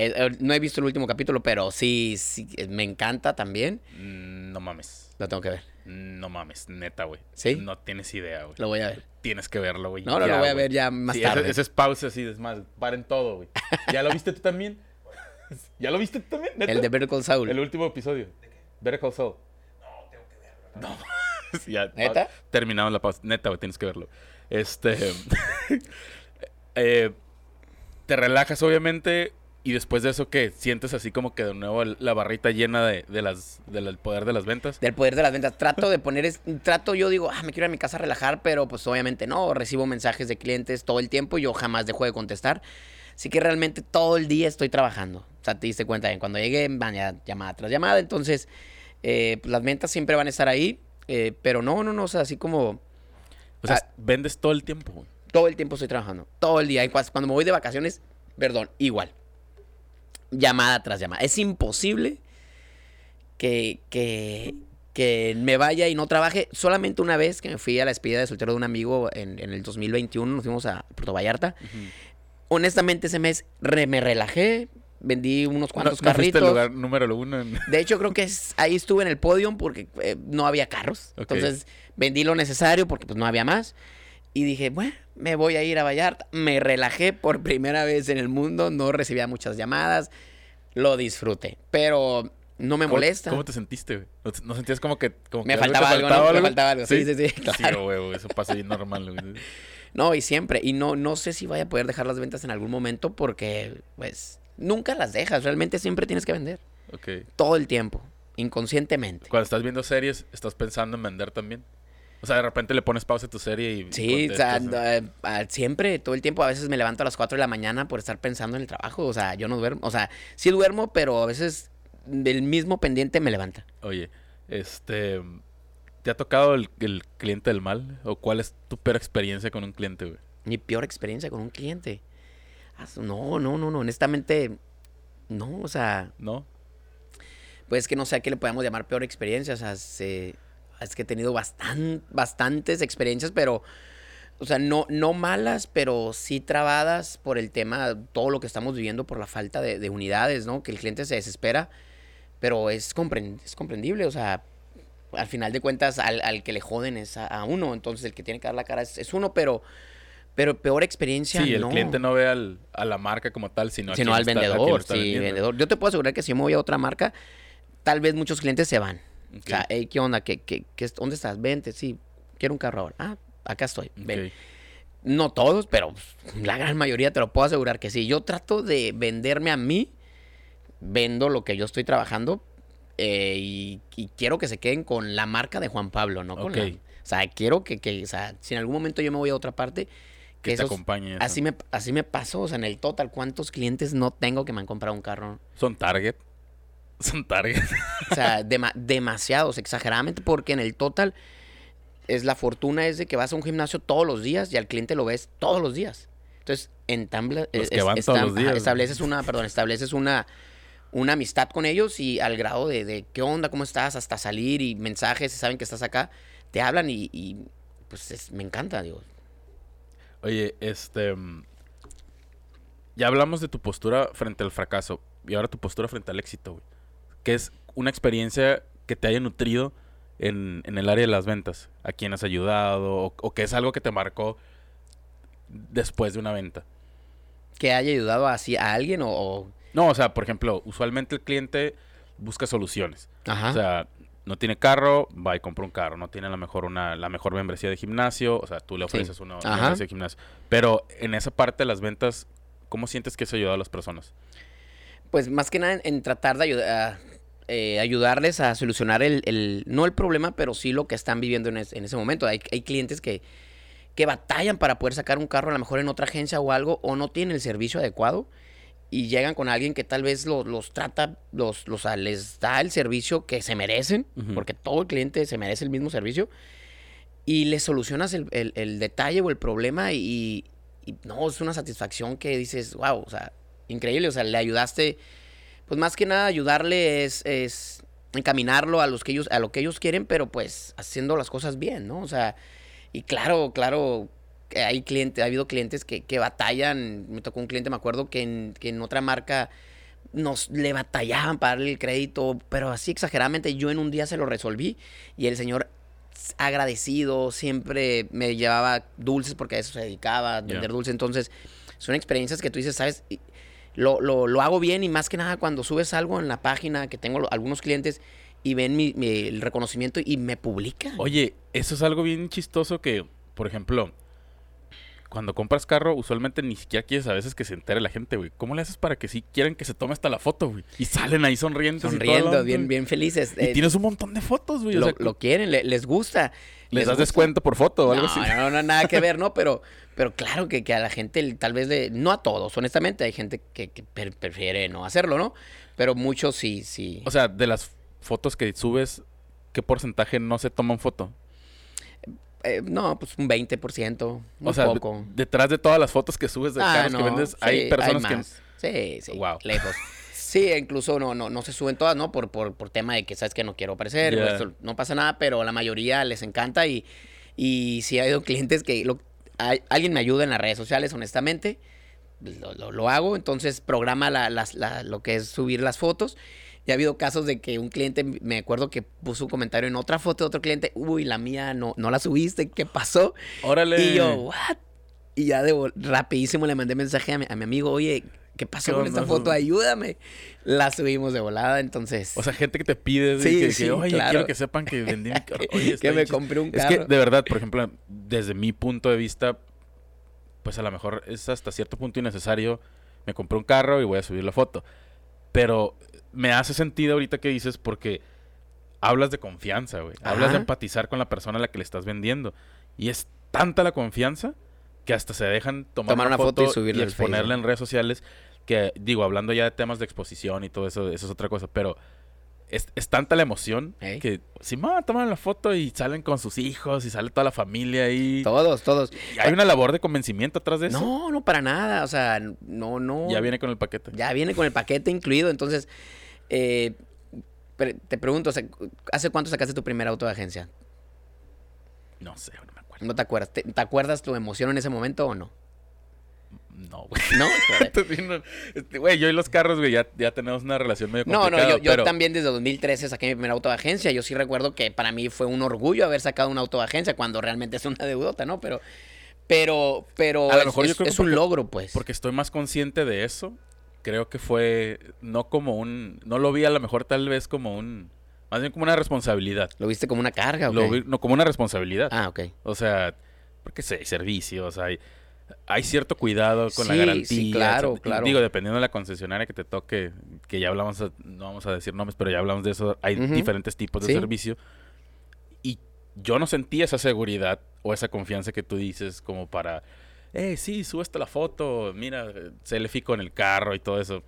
Speaker 1: Eh, eh, no he visto el último capítulo, pero sí, sí, eh, me encanta también.
Speaker 2: mm, No mames.
Speaker 1: Lo tengo que ver.
Speaker 2: No mames, neta, güey.
Speaker 1: ¿Sí?
Speaker 2: No tienes idea, güey.
Speaker 1: Lo voy a ver.
Speaker 2: Tienes que verlo, güey.
Speaker 1: No, no,
Speaker 2: Ya,
Speaker 1: lo voy a ver ya más
Speaker 2: Sí,
Speaker 1: tarde.
Speaker 2: Ese, es pausa así, es más, paren todo, güey. [LAUGHS] ¿Ya lo viste tú también? [LAUGHS] ¿Ya lo viste tú también? ¿Neta?
Speaker 1: El de Better Call Saul.
Speaker 2: El último episodio. Better Call Saul. No, tengo que verlo. No. [LAUGHS] ya,
Speaker 1: ¿Neta?
Speaker 2: Terminamos la pausa. Neta, güey, tienes que verlo. Este. [LAUGHS] eh, te relajas, obviamente. Y después de eso, ¿qué? Sientes así como que de nuevo la barrita llena de, de las, del poder de las ventas.
Speaker 1: Del poder de las ventas. Trato de poner, es- trato yo digo, ah, me quiero ir a mi casa a relajar, pero pues obviamente no, recibo mensajes de clientes todo el tiempo y yo jamás dejo de contestar. Así que realmente todo el día estoy trabajando. O sea, te diste cuenta, que cuando llegué, van ya llamada tras llamada, entonces eh, pues, las ventas siempre van a estar ahí, eh, pero no, no, no, o sea, así como
Speaker 2: O sea,
Speaker 1: Ah.
Speaker 2: vendes todo el tiempo, güey.
Speaker 1: todo el tiempo estoy trabajando, todo el día. Y cuando me voy de vacaciones, perdón, igual. Llamada tras llamada. Es imposible que, que, que me vaya y no trabaje. Solamente una vez que me fui a la despedida de soltero de un amigo en, en el 2021, nos fuimos a Puerto Vallarta. Honestamente, ese mes re- me relajé, vendí unos cuantos
Speaker 2: no, no
Speaker 1: carritos.
Speaker 2: el lugar número uno en...
Speaker 1: De hecho, creo que es- ahí estuve en el podio porque eh, no había carros.
Speaker 2: Ok.
Speaker 1: Entonces, vendí lo necesario porque pues no había más. Y dije, bueno, me voy a ir a Vallarta. Me relajé por [LAUGHS] primera vez en el mundo. No recibía muchas llamadas. Lo disfruté. Pero no me
Speaker 2: ¿Cómo-
Speaker 1: molesta.
Speaker 2: ¿Cómo te sentiste, güey? ¿No, no sentías como que... Como
Speaker 1: Me
Speaker 2: que
Speaker 1: faltaba algo, ¿no? Me faltaba algo. Sí, sí, sí,
Speaker 2: Sí,
Speaker 1: claro.
Speaker 2: güey, güey, eso pasa bien normal, güey. [LAUGHS]
Speaker 1: No, y siempre. Y no, no sé si vaya a poder dejar las ventas en algún momento porque, pues, nunca las dejas. Realmente siempre tienes que vender.
Speaker 2: Ok.
Speaker 1: Todo el tiempo. Inconscientemente.
Speaker 2: Cuando estás viendo series, ¿estás pensando en vender también? O sea, de repente le pones pausa a tu serie y...
Speaker 1: Sí, o sea, eh, siempre, todo el tiempo. A veces me levanto a las 4 de la mañana por estar pensando en el trabajo. O sea, yo no duermo. O sea, sí duermo, pero a veces del mismo pendiente me levanta.
Speaker 2: Oye, este... ¿Te ha tocado el, el cliente del mal? ¿O cuál es tu peor experiencia con un cliente, güey?
Speaker 1: Mi peor experiencia con un cliente. No, no, no, no. Honestamente, no. O sea,
Speaker 2: ¿No?
Speaker 1: pues que no sé a qué le podemos llamar peor experiencia. O sea, se- es que he tenido bastan- bastantes experiencias, pero, o sea, no, no malas, pero sí trabadas por el tema, todo lo que estamos viviendo por la falta de, de unidades, ¿no? Que el cliente se desespera, pero es, compren- es comprendible, o sea, al final de cuentas, al, al que le joden es a, a uno, entonces el que tiene que dar la cara es, es uno, pero, Pero peor experiencia,
Speaker 2: Sí, el
Speaker 1: no.
Speaker 2: cliente no ve al- a la marca como tal, sino,
Speaker 1: sino al vendedor,
Speaker 2: está
Speaker 1: sí, vendedor. Yo te puedo asegurar que si yo me voy a otra marca, tal vez muchos clientes se van. O sea, hey, ¿qué onda? ¿Qué, qué, ¿Dónde estás? Vente, sí, quiero un carro ahora. Ah, acá estoy, ven. No todos, pero la gran mayoría te lo puedo asegurar que sí. Yo trato de venderme a mí, vendo lo que yo estoy trabajando eh, y, y quiero que se queden con la marca de Juan Pablo, ¿no? Con la-
Speaker 2: Ok.
Speaker 1: o sea, quiero que, que, o sea, si en algún momento yo me voy a otra parte,
Speaker 2: Que te acompañe. eso.
Speaker 1: Así me, así me pasó, o sea, en el total, ¿cuántos clientes no tengo que me han comprado un carro?
Speaker 2: Son target. [LAUGHS] Son target.
Speaker 1: O sea, dema- demasiados, exageradamente, porque en el total es la fortuna es de que vas a un gimnasio todos los días y al cliente lo ves todos los días. Entonces, es- ajá,
Speaker 2: ¿no?
Speaker 1: estableces una, perdón, estableces una, una amistad con ellos y al grado de, de qué onda, cómo estás, hasta salir y mensajes, saben que estás acá, te hablan y, y, pues es- me encanta, digo.
Speaker 2: Oye, este. mm, Ya hablamos de tu postura frente al fracaso. Y ahora tu postura frente al éxito, güey. Que es una experiencia que te haya nutrido en, en el área de las ventas. A quién has ayudado. O, o que es algo que te marcó después de una venta.
Speaker 1: Que haya ayudado así a alguien o... o-
Speaker 2: No, o sea, por ejemplo, usualmente el cliente busca soluciones.
Speaker 1: ajá.
Speaker 2: O sea, no tiene carro, va y compra un carro. No tiene a lo mejor una, la mejor membresía de gimnasio. O sea, tú le ofreces una, una
Speaker 1: Ajá.
Speaker 2: membresía de gimnasio. Pero en esa parte de las ventas, ¿cómo sientes que eso ayuda a las personas?
Speaker 1: Pues más que nada en, en tratar de ayudar, eh, ayudarles a solucionar el, el- no el problema, pero sí lo que están viviendo en, es- en ese momento. Hay, hay clientes que, que batallan para poder sacar un carro a lo mejor en otra agencia o algo, o no tienen el servicio adecuado y llegan con alguien que tal vez los, los trata, los, los, les da el servicio que se merecen,
Speaker 2: Ujú.
Speaker 1: porque todo el cliente se merece el mismo servicio, y le solucionas el, el- el detalle o el problema y, y no, es una satisfacción que dices, wow, o sea, increíble, o sea, le ayudaste, pues más que nada ayudarle es, es encaminarlo a los que ellos, a lo que ellos quieren, pero pues haciendo las cosas bien, ¿no? O sea, y claro, claro, hay clientes, ha habido clientes que, que batallan, me tocó un cliente, me acuerdo que en, que en otra marca nos le batallaban para darle el crédito, pero así exageradamente yo en un día se lo resolví y el señor agradecido, siempre me llevaba dulces porque a eso se dedicaba, a vender dulces, entonces son experiencias que tú dices, sabes, lo, lo, lo hago bien y más que nada cuando subes algo en la página, que tengo algunos clientes y ven mi, mi- el reconocimiento y me publican.
Speaker 2: Oye, eso es algo bien chistoso que, por ejemplo, cuando compras carro, usualmente ni siquiera quieres a veces que se entere la gente, güey. ¿Cómo le haces para que sí quieran que se tome hasta la foto, güey? Y salen ahí sonriendo.
Speaker 1: Sonriendo, bien, bien felices.
Speaker 2: Y
Speaker 1: Eh,
Speaker 2: tienes un montón de fotos, güey. o
Speaker 1: lo,
Speaker 2: sea,
Speaker 1: lo quieren, le- les gusta.
Speaker 2: ¿Les das
Speaker 1: gusta.
Speaker 2: descuento por foto o algo
Speaker 1: no,
Speaker 2: así?
Speaker 1: No, no, nada que [LAUGHS] ver, ¿no? Pero, pero claro que, que a la gente, tal vez de, no a todos, honestamente, hay gente que, que pre- prefiere no hacerlo, ¿no? Pero muchos sí, sí.
Speaker 2: O sea, de las fotos que subes, ¿qué porcentaje no se toman foto?
Speaker 1: Eh, no, pues un 20%, muy
Speaker 2: o sea,
Speaker 1: poco.
Speaker 2: detrás de todas las fotos que subes de
Speaker 1: Ah,
Speaker 2: carros
Speaker 1: no,
Speaker 2: que vendes,
Speaker 1: sí,
Speaker 2: hay personas que...
Speaker 1: más. Sí, sí,
Speaker 2: Wow.
Speaker 1: lejos. [LAUGHS] Sí, incluso no, no, no se suben todas, ¿no? Por, por, por tema de que sabes que no quiero aparecer, esto, no pasa nada, pero la mayoría les encanta y, y sí ha habido clientes que lo- hay- alguien me ayuda en las redes sociales, honestamente, lo, lo- lo hago, entonces programa la- la- lo que es subir las fotos. Y ha habido casos de que un cliente, me acuerdo que puso un comentario en otra foto de otro cliente, uy, la mía no, no la subiste, ¿qué pasó?
Speaker 2: Órale.
Speaker 1: Y yo, ¿what? Y ya de rapidísimo le mandé mensaje a mi, a mi amigo, oye, ¿qué pasó
Speaker 2: ¿Qué
Speaker 1: con esta foto? Ayúdame. La subimos de volada, entonces.
Speaker 2: O sea, gente que te pide,
Speaker 1: Sí,
Speaker 2: que, que,
Speaker 1: sí,
Speaker 2: oye,
Speaker 1: claro.
Speaker 2: quiero que sepan que vendí mi [LAUGHS] carro. Oye,
Speaker 1: que me compré un
Speaker 2: Es
Speaker 1: carro.
Speaker 2: que, de verdad, por ejemplo, desde mi punto de vista, pues a lo mejor es hasta cierto punto innecesario. Me compré un carro y voy a subir la foto. Pero me hace sentido ahorita que dices porque hablas de confianza, güey. Hablas de empatizar con la persona a la que le estás vendiendo. Y es tanta la confianza que hasta se dejan tomar,
Speaker 1: Tomar
Speaker 2: una,
Speaker 1: foto
Speaker 2: foto,
Speaker 1: y subirla
Speaker 2: y exponerla en redes sociales. Que, digo, hablando ya de temas de exposición y todo eso, eso es otra cosa. Pero es, es tanta la emoción
Speaker 1: Ey.
Speaker 2: que, si ma, toman la foto y salen con sus hijos y sale toda la familia ahí.
Speaker 1: Todos, todos.
Speaker 2: Y hay una labor de convencimiento atrás de eso.
Speaker 1: No, no, para nada. O sea, no, no.
Speaker 2: Ya viene con el paquete.
Speaker 1: Ya viene con el paquete incluido. Entonces, eh, te pregunto, ¿hace cuánto sacaste tu primer auto de agencia?
Speaker 2: No sé, no me acuerdo.
Speaker 1: ¿No te acuerdas? ¿Te, te acuerdas tu emoción en ese momento o no?
Speaker 2: No, güey.
Speaker 1: ¿No? [LAUGHS]
Speaker 2: No- este, Güey, yo y los carros, güey, ya, ya tenemos una relación medio
Speaker 1: No,
Speaker 2: complicada.
Speaker 1: no, yo, yo
Speaker 2: pero-
Speaker 1: también desde 2013 saqué mi primer auto de agencia. Yo sí recuerdo que para mí fue un orgullo haber sacado un auto de agencia cuando realmente es una deudota, ¿no? Pero, Pero, pero
Speaker 2: A lo
Speaker 1: es,
Speaker 2: mejor yo
Speaker 1: es-
Speaker 2: creo que
Speaker 1: es un
Speaker 2: porque-
Speaker 1: logro, pues.
Speaker 2: Porque estoy más consciente de eso. Creo que fue no como un... No lo vi a lo mejor tal vez como un... Más bien como una responsabilidad.
Speaker 1: ¿Lo viste como una carga o
Speaker 2: Lo
Speaker 1: qué?
Speaker 2: vi- no, como una responsabilidad.
Speaker 1: Ah, ok.
Speaker 2: O sea, porque sé, hay servicios, hay, hay cierto cuidado con la garantía.
Speaker 1: sí, claro, claro.
Speaker 2: Digo, dependiendo de la concesionaria que te toque, que ya hablamos, no vamos a decir nombres, pero ya hablamos de eso, hay diferentes tipos de
Speaker 1: Sí.
Speaker 2: servicio. Y yo no sentí esa seguridad o esa confianza que tú dices como para, eh, sí, sube esta la foto, mira, selfie con el carro y todo eso.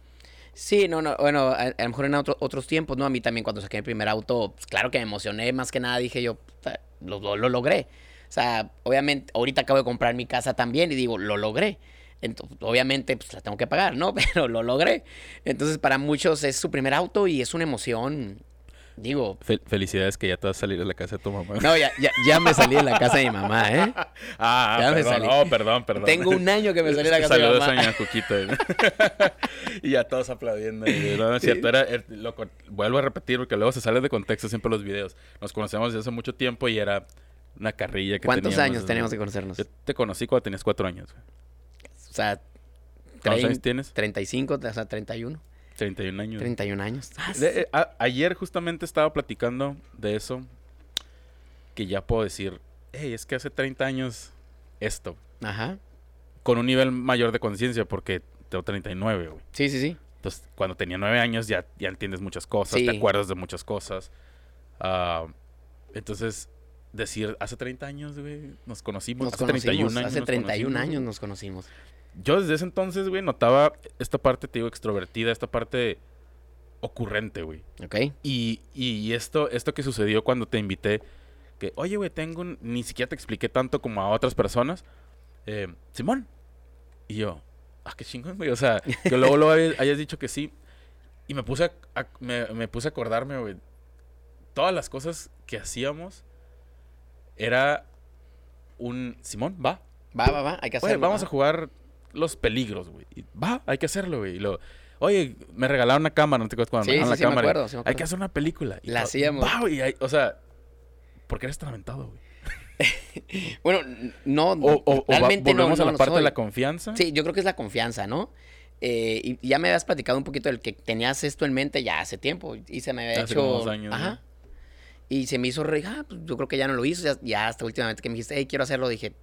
Speaker 1: Sí, no, no, bueno, a, a lo mejor en otro- otros tiempos, ¿no? A mí también cuando saqué mi primer auto, pues, claro que me emocioné, más que nada dije yo, lo- lo logré. O sea, obviamente, ahorita acabo de comprar mi casa también y digo, lo logré. Entonces, obviamente, pues la tengo que pagar, ¿no? [LAUGHS] Pero lo logré. Entonces, para muchos es su primer auto y es una emoción, digo...
Speaker 2: Fel- felicidades que ya te vas a salir de la casa de tu mamá.
Speaker 1: No, ya, ya, ya me salí de la casa de mi mamá, ¿eh? [LAUGHS]
Speaker 2: Ah,
Speaker 1: Ya me
Speaker 2: perdón,
Speaker 1: salí.
Speaker 2: oh, perdón, perdón.
Speaker 1: Tengo un año que me salí de la casa de mi
Speaker 2: Saludos
Speaker 1: mamá.
Speaker 2: a doña Cuquita. [LAUGHS] y ya todos aplaudiendo. No, no es cierto, era, er- lo con- vuelvo a repetir porque luego se sale de contexto siempre los videos. Nos conocemos desde hace mucho tiempo y era una carrilla que
Speaker 1: ¿Cuántos
Speaker 2: teníamos,
Speaker 1: años
Speaker 2: ¿no?
Speaker 1: tenemos que conocernos?
Speaker 2: Yo te conocí cuando tenías cuatro años. güey.
Speaker 1: O sea,
Speaker 2: ¿Cuántos años tienes?
Speaker 1: 35, o sea, 31.
Speaker 2: 31 años.
Speaker 1: 31 años.
Speaker 2: De- eh, a- ayer justamente estaba platicando de eso que ya puedo decir, hey, es que hace 30 años esto,
Speaker 1: Ajá.
Speaker 2: con un nivel mayor de conciencia porque tengo 39, güey.
Speaker 1: Sí, sí, sí.
Speaker 2: Entonces, cuando tenía nueve años ya, ya entiendes muchas cosas,
Speaker 1: Sí.
Speaker 2: te acuerdas de muchas cosas. Ah, entonces, decir, hace 30 años, güey, nos conocimos.
Speaker 1: Nos
Speaker 2: hace
Speaker 1: conocimos.
Speaker 2: 31 años.
Speaker 1: hace
Speaker 2: nos
Speaker 1: 31
Speaker 2: conocimos,
Speaker 1: años nos conocimos.
Speaker 2: Yo desde ese entonces, güey, notaba esta parte, te digo, extrovertida, esta parte ocurrente, güey.
Speaker 1: ¿Ok?
Speaker 2: Y, y esto, esto que sucedió cuando te invité, que, oye, güey, tengo un... Ni siquiera te expliqué tanto como a otras personas. eh, Simón. Y yo, ah, qué chingón, güey. O sea, que luego, luego hayas, hayas dicho que sí. Y me puse a, a- me, me puse a acordarme, güey. Todas las cosas que hacíamos era un... Simón, va.
Speaker 1: Va, va, va. Hay que
Speaker 2: Oye,
Speaker 1: hacerlo.
Speaker 2: vamos
Speaker 1: ¿va?
Speaker 2: a jugar los peligros, güey. Y Va, hay que hacerlo, güey. Y lo, oye, me regalaron una cámara, no te acuerdas cuando
Speaker 1: Sí,
Speaker 2: me regalaron
Speaker 1: sí,
Speaker 2: la
Speaker 1: sí, me
Speaker 2: cámara.
Speaker 1: acuerdo, sí me
Speaker 2: Hay
Speaker 1: acuerdo.
Speaker 2: que hacer una película. Y
Speaker 1: La hacíamos.
Speaker 2: va, hay- o sea, ¿por qué eres tan aventado, güey? [LAUGHS]
Speaker 1: Bueno, no,
Speaker 2: O, o- o
Speaker 1: realmente no,
Speaker 2: volvemos
Speaker 1: no
Speaker 2: a la parte de la confianza.
Speaker 1: Sí, yo creo que es la confianza, ¿no? Eh, y y ya me habías platicado un poquito del que tenías esto en mente ya hace tiempo y se me había
Speaker 2: Hace
Speaker 1: hecho...
Speaker 2: como dos años,
Speaker 1: Ajá.
Speaker 2: ¿No?
Speaker 1: Y se me hizo re... Ah, pues yo creo que ya no lo hizo. Ya, ya hasta últimamente que me dijiste, hey, quiero hacerlo, dije,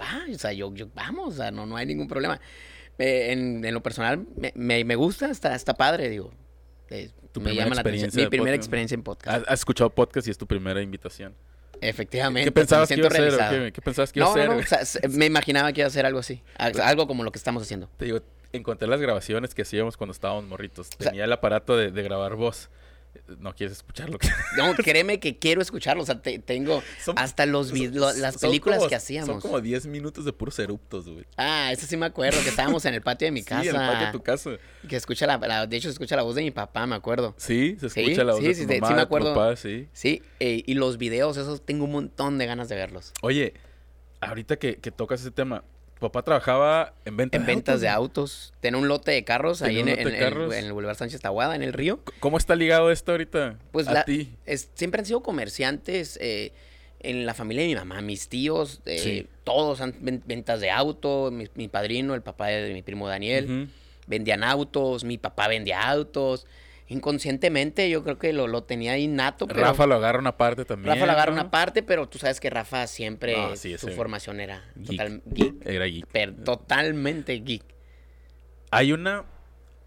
Speaker 1: va, o sea, yo, yo vamos, o sea, no, no hay ningún problema. Eh, en, en lo personal, me, me, me gusta, está, está padre, digo. Eh,
Speaker 2: Tu
Speaker 1: me llama la atención. Mi primera
Speaker 2: podcast.
Speaker 1: experiencia en podcast.
Speaker 2: Has, escuchado podcast y es tu primera invitación.
Speaker 1: Efectivamente.
Speaker 2: ¿Qué pensabas que iba a hacer? ¿Qué, qué pensabas que iba a
Speaker 1: No, no,
Speaker 2: hacer?
Speaker 1: no,
Speaker 2: güey?
Speaker 1: o sea, s- me imaginaba que iba a hacer algo así. a- Algo como lo que estamos haciendo.
Speaker 2: Te digo, encontré las grabaciones que hacíamos cuando estábamos morritos.
Speaker 1: sea-
Speaker 2: Tenía el aparato de, de grabar voz. No quieres escucharlo. [LAUGHS]
Speaker 1: No, créeme que quiero escucharlo. O sea, te- tengo
Speaker 2: Son-
Speaker 1: hasta los lo- las películas
Speaker 2: como-
Speaker 1: que hacíamos.
Speaker 2: Son como 10 minutos de puros eruptos, güey.
Speaker 1: Ah, eso sí me acuerdo, que estábamos en el patio de mi [LAUGHS]
Speaker 2: Sí,
Speaker 1: casa.
Speaker 2: en el patio de tu casa.
Speaker 1: Que escucha la, la- de hecho, se escucha la voz de mi papá, me acuerdo.
Speaker 2: Sí, se
Speaker 1: Sí,
Speaker 2: escucha la voz
Speaker 1: sí,
Speaker 2: de
Speaker 1: sí,
Speaker 2: tu
Speaker 1: sí, sí
Speaker 2: mamá,
Speaker 1: me
Speaker 2: de tu
Speaker 1: acuerdo.
Speaker 2: papá, sí.
Speaker 1: Sí, eh, y los videos, esos tengo un montón de ganas de verlos.
Speaker 2: Oye, ahorita que, que tocas ese tema, papá trabajaba en venta
Speaker 1: En ventas de autos. Tenía un lote de carros ahí en,
Speaker 2: de carros.
Speaker 1: el Boulevard Sánchez Tahuada, en el río.
Speaker 2: ¿Cómo está ligado esto ahorita?
Speaker 1: Pues
Speaker 2: a
Speaker 1: la-
Speaker 2: ti.
Speaker 1: es- siempre han sido comerciantes eh, en la familia de mi mamá, mis tíos, eh,
Speaker 2: Sí.
Speaker 1: todos han ven- ventas de auto, mi, mi padrino, el papá de mi primo Daniel, vendían autos, mi papá vendía autos. Inconscientemente yo creo que lo, lo tenía innato, pero
Speaker 2: Rafa lo agarra una parte también.
Speaker 1: Rafa lo agarra
Speaker 2: ¿no?
Speaker 1: una parte, pero tú sabes que Rafa siempre
Speaker 2: sí,
Speaker 1: su formación era
Speaker 2: geek.
Speaker 1: total, geek,
Speaker 2: Era geek.
Speaker 1: per- totalmente geek.
Speaker 2: Hay una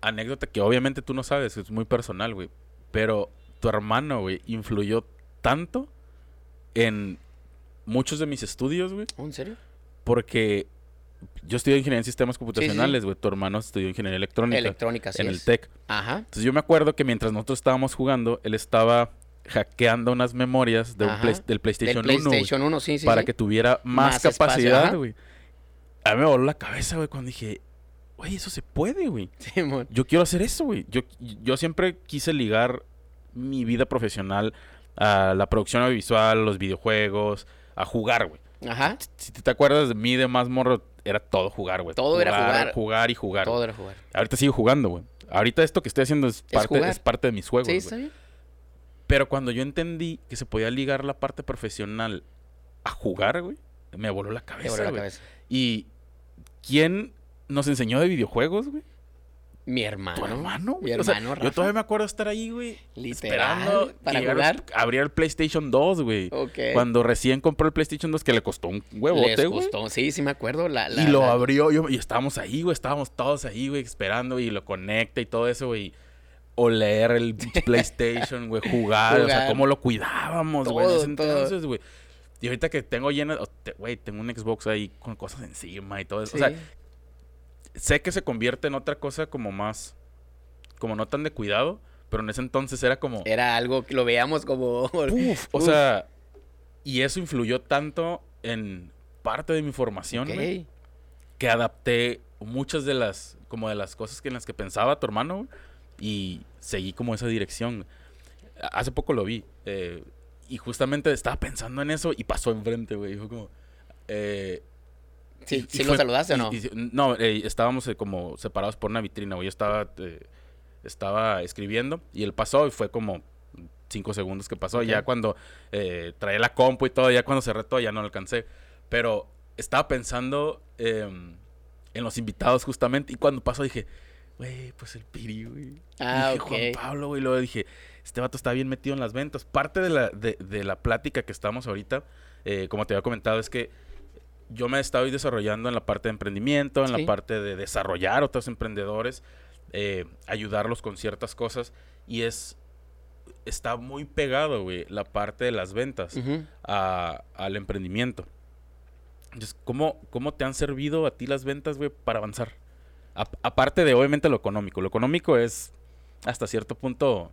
Speaker 2: anécdota que obviamente tú no sabes, es muy personal, güey. Pero tu hermano, güey, influyó tanto en muchos de mis estudios, güey.
Speaker 1: ¿Oh, ¿En serio?
Speaker 2: Porque yo estudié ingeniería en sistemas computacionales, güey. Tu hermano estudió ingeniería electrónica.
Speaker 1: Electrónica, sí
Speaker 2: en el. TEC.
Speaker 1: Ajá.
Speaker 2: Entonces yo me acuerdo que mientras nosotros estábamos jugando, él estaba hackeando unas memorias de un. Play- del PlayStation,
Speaker 1: Del
Speaker 2: 1 güey,
Speaker 1: PlayStation 1, sí, sí.
Speaker 2: para
Speaker 1: sí.
Speaker 2: que tuviera más, capacidad, güey. A mí me voló la cabeza, güey, cuando dije, güey, eso se puede, güey.
Speaker 1: Simón.
Speaker 2: Yo quiero hacer eso, güey. Yo, yo siempre quise ligar mi vida profesional a la producción audiovisual, los videojuegos, a jugar, güey.
Speaker 1: Ajá.
Speaker 2: Si te acuerdas de mí de más morro, era todo jugar, güey.
Speaker 1: Todo era jugar.
Speaker 2: Jugar y jugar.
Speaker 1: Todo era jugar.
Speaker 2: Ahorita sigo jugando, güey. Ahorita esto que estoy haciendo es parte,
Speaker 1: jugar.
Speaker 2: es parte de mis juegos,
Speaker 1: Sí, está bien.
Speaker 2: Pero cuando yo entendí que se podía ligar la parte profesional a jugar, güey, me voló la cabeza,
Speaker 1: voló la cabeza.
Speaker 2: ¿Y quién nos enseñó de videojuegos, güey?
Speaker 1: Mi hermano.
Speaker 2: ¿Tu hermano?
Speaker 1: Mi
Speaker 2: güey? O sea,
Speaker 1: hermano,
Speaker 2: yo todavía me acuerdo estar ahí, güey.
Speaker 1: Literal,
Speaker 2: Esperando
Speaker 1: para jugar.
Speaker 2: abría el PlayStation 2, güey.
Speaker 1: Ok.
Speaker 2: Cuando recién compró el PlayStation 2, que le costó un huevote, güey.
Speaker 1: gustó. Sí, sí me acuerdo. La, la-
Speaker 2: Y lo
Speaker 1: la-
Speaker 2: abrió, yo, y estábamos ahí, güey, estábamos todos ahí, güey, esperando, y lo conecta y todo eso, güey. O leer el [LAUGHS] PlayStation, güey, jugar, o sea, cómo lo cuidábamos, güey, en ese entonces, güey. Y ahorita que tengo llena, güey, tengo un Xbox ahí con cosas encima y todo eso.
Speaker 1: Sí.
Speaker 2: O sea, sé que se convierte en otra cosa como más, como no tan de cuidado, pero en ese entonces era como,
Speaker 1: Era algo que lo veíamos como... [LAUGHS]
Speaker 2: uf, o
Speaker 1: uf.
Speaker 2: sea, y eso influyó tanto en parte de mi formación, que adapté muchas de las, como de las cosas que en las que pensaba tu hermano, y seguí como esa dirección. Hace poco lo vi, eh, y justamente estaba pensando en eso y pasó enfrente, güey, dijo como... eh,
Speaker 1: Sí,
Speaker 2: y-
Speaker 1: ¿sí
Speaker 2: y
Speaker 1: lo
Speaker 2: fue-
Speaker 1: saludaste o no?
Speaker 2: y- no, eh, estábamos eh, como separados por una vitrina, güey. Yo estaba, eh, estaba escribiendo y él pasó y fue como cinco segundos que pasó. Ya cuando traía la compu y todo, ya cuando cerré todo, ya no lo alcancé. Pero estaba pensando em, en los invitados justamente y cuando pasó dije, güey, pues el Piri, güey.
Speaker 1: Ah,
Speaker 2: dije,
Speaker 1: ok.
Speaker 2: Juan Pablo, güey. Luego dije, este vato está bien metido en las ventas. Parte de la, de, de la plática que estamos ahorita, como te había comentado, es que yo me he estado desarrollando en la parte de emprendimiento, en
Speaker 1: Sí.
Speaker 2: la parte de desarrollar otros emprendedores, eh, ayudarlos con ciertas cosas. Y es. Está muy pegado, güey, la parte de las ventas a- al emprendimiento. Entonces, ¿cómo, ¿cómo te han servido a ti las ventas, güey, para avanzar? A- aparte de, obviamente, lo económico. Lo económico es, hasta cierto punto,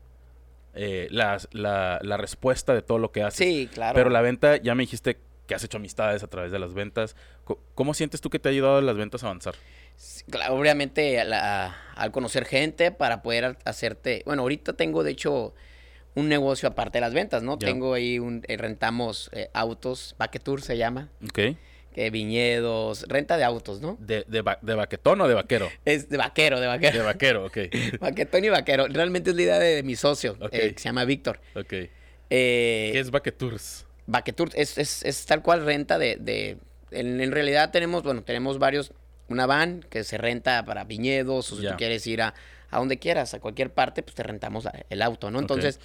Speaker 2: eh, la, la- la respuesta de todo lo que haces.
Speaker 1: Sí, claro.
Speaker 2: Pero la venta, ya me dijiste que has hecho amistades a través de las ventas. ¿Cómo sientes tú que te ha ayudado las ventas a avanzar?
Speaker 1: Sí, claro, obviamente a la- al conocer gente para poder ha- hacerte, bueno, ahorita tengo de hecho un negocio aparte de las ventas, ¿no? Tengo ahí un, eh, rentamos eh, autos, Tour se llama,
Speaker 2: ¿Ok?
Speaker 1: que viñedos, renta de autos, ¿no?
Speaker 2: ¿De, de, va- de baquetón o de vaquero?
Speaker 1: Es de vaquero, de vaquero.
Speaker 2: De vaquero, ok. [LAUGHS]
Speaker 1: Vaquetón y vaquero. Realmente es la idea de, de mi socio, eh, que se llama Víctor.
Speaker 2: Ok.
Speaker 1: Eh,
Speaker 2: ¿Qué es Baquetours?
Speaker 1: Vaquetour es, es, es tal cual renta de... de en, en realidad tenemos, bueno, tenemos varios, una van que se renta para viñedos, o si
Speaker 2: Ya.
Speaker 1: tú quieres ir a, a donde quieras, a cualquier parte, pues te rentamos el auto, ¿no? Entonces,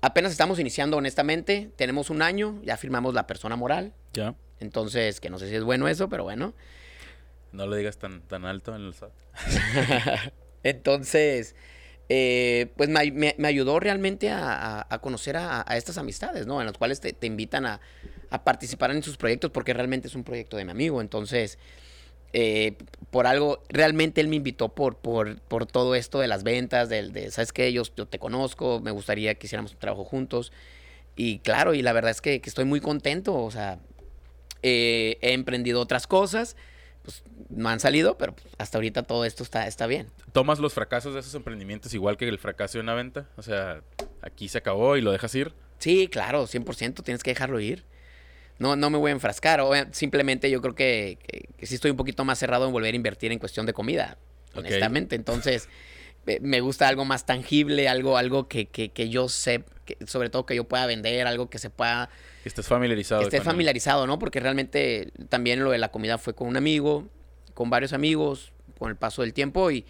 Speaker 1: apenas estamos iniciando honestamente, tenemos un año, ya firmamos la persona moral,
Speaker 2: Ya.
Speaker 1: entonces, que no sé si es bueno eso, pero bueno.
Speaker 2: No lo digas tan, tan alto en el SAT. [LAUGHS]
Speaker 1: Entonces, eh, pues me, ay- me- me ayudó realmente a, conocer a, estas amistades, ¿no? En las cuales te, invitan a, participar en sus proyectos porque realmente es un proyecto de mi amigo. Entonces, eh, por algo, realmente él me invitó por, por, todo esto de las ventas, del, de, ¿sabes qué? Yo, yo te conozco, me gustaría que hiciéramos un trabajo juntos. Y claro, y la verdad es que, que estoy muy contento, o sea, eh, he emprendido otras cosas, pues no han salido, pero pues, hasta ahorita todo esto está, está bien.
Speaker 2: ¿Tomas los fracasos de esos emprendimientos igual que el fracaso de una venta? O sea, aquí se acabó y lo dejas ir.
Speaker 1: Sí, claro, 100%, tienes que dejarlo ir. No, no me voy a enfrascar, obvia- simplemente yo creo que, que- que sí estoy un poquito más cerrado en volver a invertir en cuestión de comida, honestamente. Entonces, me gusta algo más tangible, algo, algo que, que- que yo sé, que- sobre todo que yo pueda vender, algo que se pueda,
Speaker 2: Que estés familiarizado.
Speaker 1: que estés
Speaker 2: con
Speaker 1: familiarizado, ¿no? Porque realmente también lo de la comida fue con un amigo, con varios amigos, con el paso del tiempo y,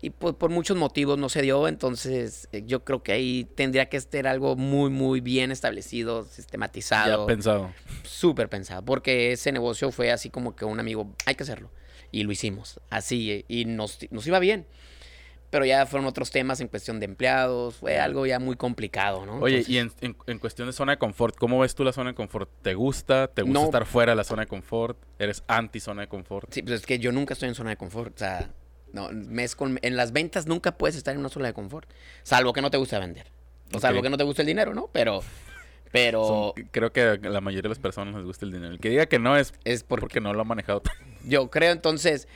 Speaker 1: y por, por muchos motivos no se dio, entonces eh, yo creo que ahí tendría que estar algo muy, muy bien establecido,
Speaker 2: Ya
Speaker 1: sistematizado,
Speaker 2: pensado.
Speaker 1: súper pensado, porque ese negocio fue así como que un amigo, hay que hacerlo, y lo hicimos, así, eh, y nos, nos iba bien. Pero ya fueron otros temas en cuestión de empleados, fue algo ya muy complicado, ¿no?
Speaker 2: Oye,
Speaker 1: Entonces,
Speaker 2: y en, en- en cuestión de zona de confort, ¿cómo ves tú la zona de confort? ¿Te gusta? ¿Te gusta
Speaker 1: No.
Speaker 2: estar fuera de la zona de confort? ¿Eres anti zona de confort?
Speaker 1: Sí, pues es que yo nunca estoy en zona de confort. O sea, no, mes con, en las ventas nunca puedes estar en una zona de confort. Salvo que no te guste vender. O salvo
Speaker 2: Ok.
Speaker 1: que no te guste el dinero, ¿no? Pero, pero
Speaker 2: Son- creo que a la mayoría de las personas les gusta el dinero. El que diga que no es
Speaker 1: es porque
Speaker 2: porque no lo ha manejado.
Speaker 1: yo creo entonces,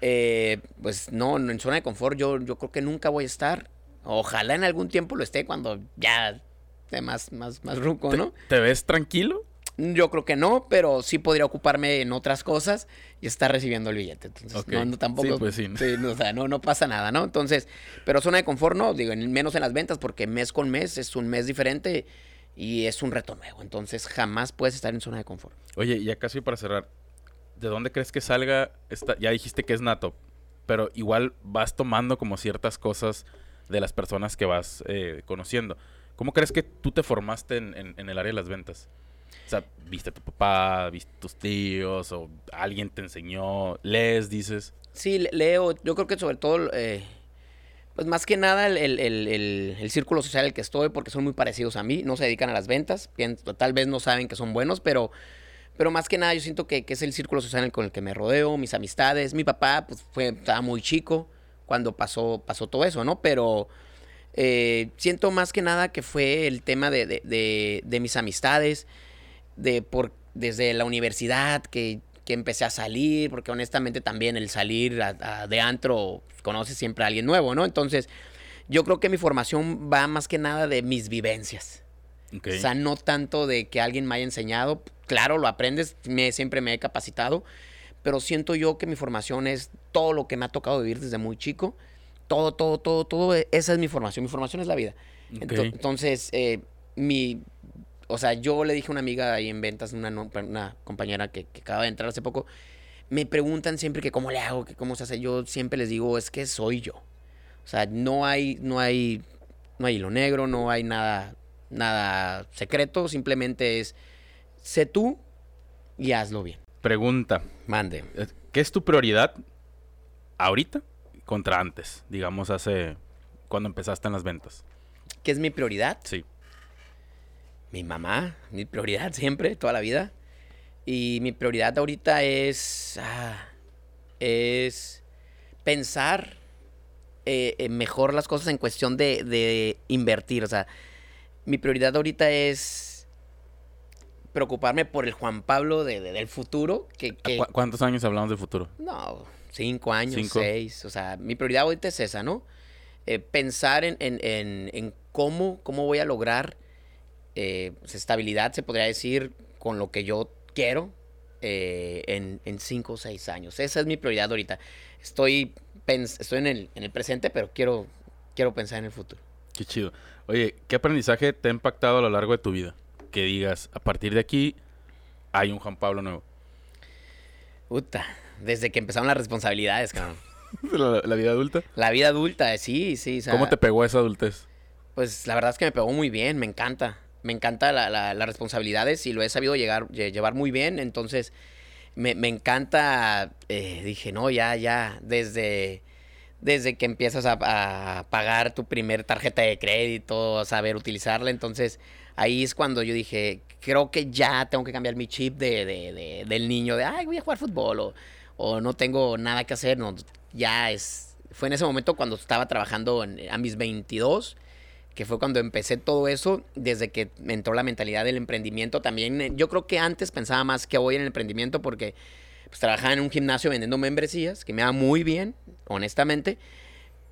Speaker 1: eh, pues no, en zona de confort yo, yo creo que nunca voy a estar. Ojalá en algún tiempo lo esté cuando ya esté más, más, más ruco,
Speaker 2: ¿Te,
Speaker 1: ¿no?
Speaker 2: te ves tranquilo?
Speaker 1: Yo creo que no, pero sí podría ocuparme en otras cosas y estar recibiendo el billete. Entonces, no, no, tampoco.
Speaker 2: Sí, pues sí.
Speaker 1: no, o sea, no, no pasa nada, ¿no? Entonces, pero zona de confort no, digo, en- menos en las ventas, porque mes con mes es un mes diferente y es un reto nuevo. Entonces, jamás puedes estar en zona de confort.
Speaker 2: Oye, ya casi para cerrar. ¿De dónde crees que salga esta? Ya dijiste que es nato, pero igual vas tomando como ciertas cosas de las personas que vas eh, conociendo. ¿Cómo crees que tú te formaste en, el área de las ventas? Viste a tu papá, viste a tus tíos, o alguien te enseñó, lees, dices.
Speaker 1: Sí, le- leo. Yo creo que sobre todo, eh, pues más que nada el, el- círculo social en el que estoy, porque son muy parecidos a mí, no se dedican a las ventas, tal vez no saben que son buenos, pero, pero más que nada yo siento que, que es el círculo social con el que me rodeo, mis amistades. Mi papá pues, fue, estaba muy chico cuando pasó, pasó todo eso, ¿no? Pero eh, siento más que nada que fue el tema de, de- de- de mis amistades, de por, desde la universidad que, que empecé a salir, porque honestamente también el salir a- a- de antro conoces siempre a alguien nuevo, ¿no? Entonces, yo creo que mi formación va más que nada de mis vivencias. O sea, no tanto de que alguien me haya enseñado. Claro, lo aprendes, me, siempre me he capacitado, pero siento yo que mi formación es todo lo que me ha tocado vivir desde muy chico. Todo, todo, todo, todo, e- esa es mi formación. Mi formación es la vida. Entonces, eh, mi, o sea, yo le dije a una amiga ahí en ventas, una compañera que, que acaba de entrar hace poco, me preguntan siempre que cómo le hago, que cómo se hace. Yo siempre les digo, es que soy yo. O sea, no hay, no hay, no hay hilo negro, no hay nada, nada secreto, simplemente es sé tú y hazlo bien.
Speaker 2: Pregunta,
Speaker 1: Mande.
Speaker 2: ¿qué es tu prioridad ahorita contra antes? Digamos, hace... Cuando empezaste en las ventas.
Speaker 1: ¿Qué es mi prioridad?
Speaker 2: Sí.
Speaker 1: Mi mamá, mi prioridad siempre, toda la vida. Y mi prioridad ahorita es, ah, es pensar eh, eh, mejor las cosas en cuestión de, de invertir. O sea, mi prioridad ahorita es preocuparme por el Juan Pablo de- de- del futuro. Que, que-
Speaker 2: ¿Cu- ¿Cuántos años hablamos de futuro?
Speaker 1: no, cinco años,
Speaker 2: Cinco.
Speaker 1: seis. O sea, mi prioridad ahorita es esa, ¿no? Eh, pensar en, en- en- en cómo, cómo voy a lograr eh, pues, estabilidad, se podría decir, con lo que yo quiero eh, en, en cinco o seis años. Esa es mi prioridad ahorita. Estoy, estoy en, el, en el presente, pero quiero, quiero pensar en el futuro.
Speaker 2: Qué chido. Oye, ¿qué aprendizaje te ha impactado a lo largo de tu vida? Que digas, a partir de aquí hay un Juan Pablo nuevo.
Speaker 1: Puta, desde que empezaron las responsabilidades, cabrón. [LAUGHS]
Speaker 2: la, la vida adulta.
Speaker 1: La vida adulta, sí, sí. o sea,
Speaker 2: ¿Cómo te pegó esa adultez?
Speaker 1: Pues la verdad es que me pegó muy bien, me encanta. Me encanta la- la- las responsabilidades y lo he sabido llegar, lle- llevar muy bien. Entonces, me, me encanta. eh, dije, no, ya, ya, desde, desde que empiezas a, a pagar tu primer tarjeta de crédito, saber utilizarla. Entonces, ahí es cuando yo dije, creo que ya tengo que cambiar mi chip de, de- de- del niño, de, ay, voy a jugar fútbol o, o no tengo nada que hacer. No, ya es. Fue en ese momento cuando estaba trabajando en- a mis 22 que fue cuando empecé todo eso, desde que me entró la mentalidad del emprendimiento también. eh, Yo creo que antes pensaba más que hoy en el emprendimiento porque pues, trabajaba en un gimnasio vendiendo membresías, que me da muy bien, honestamente,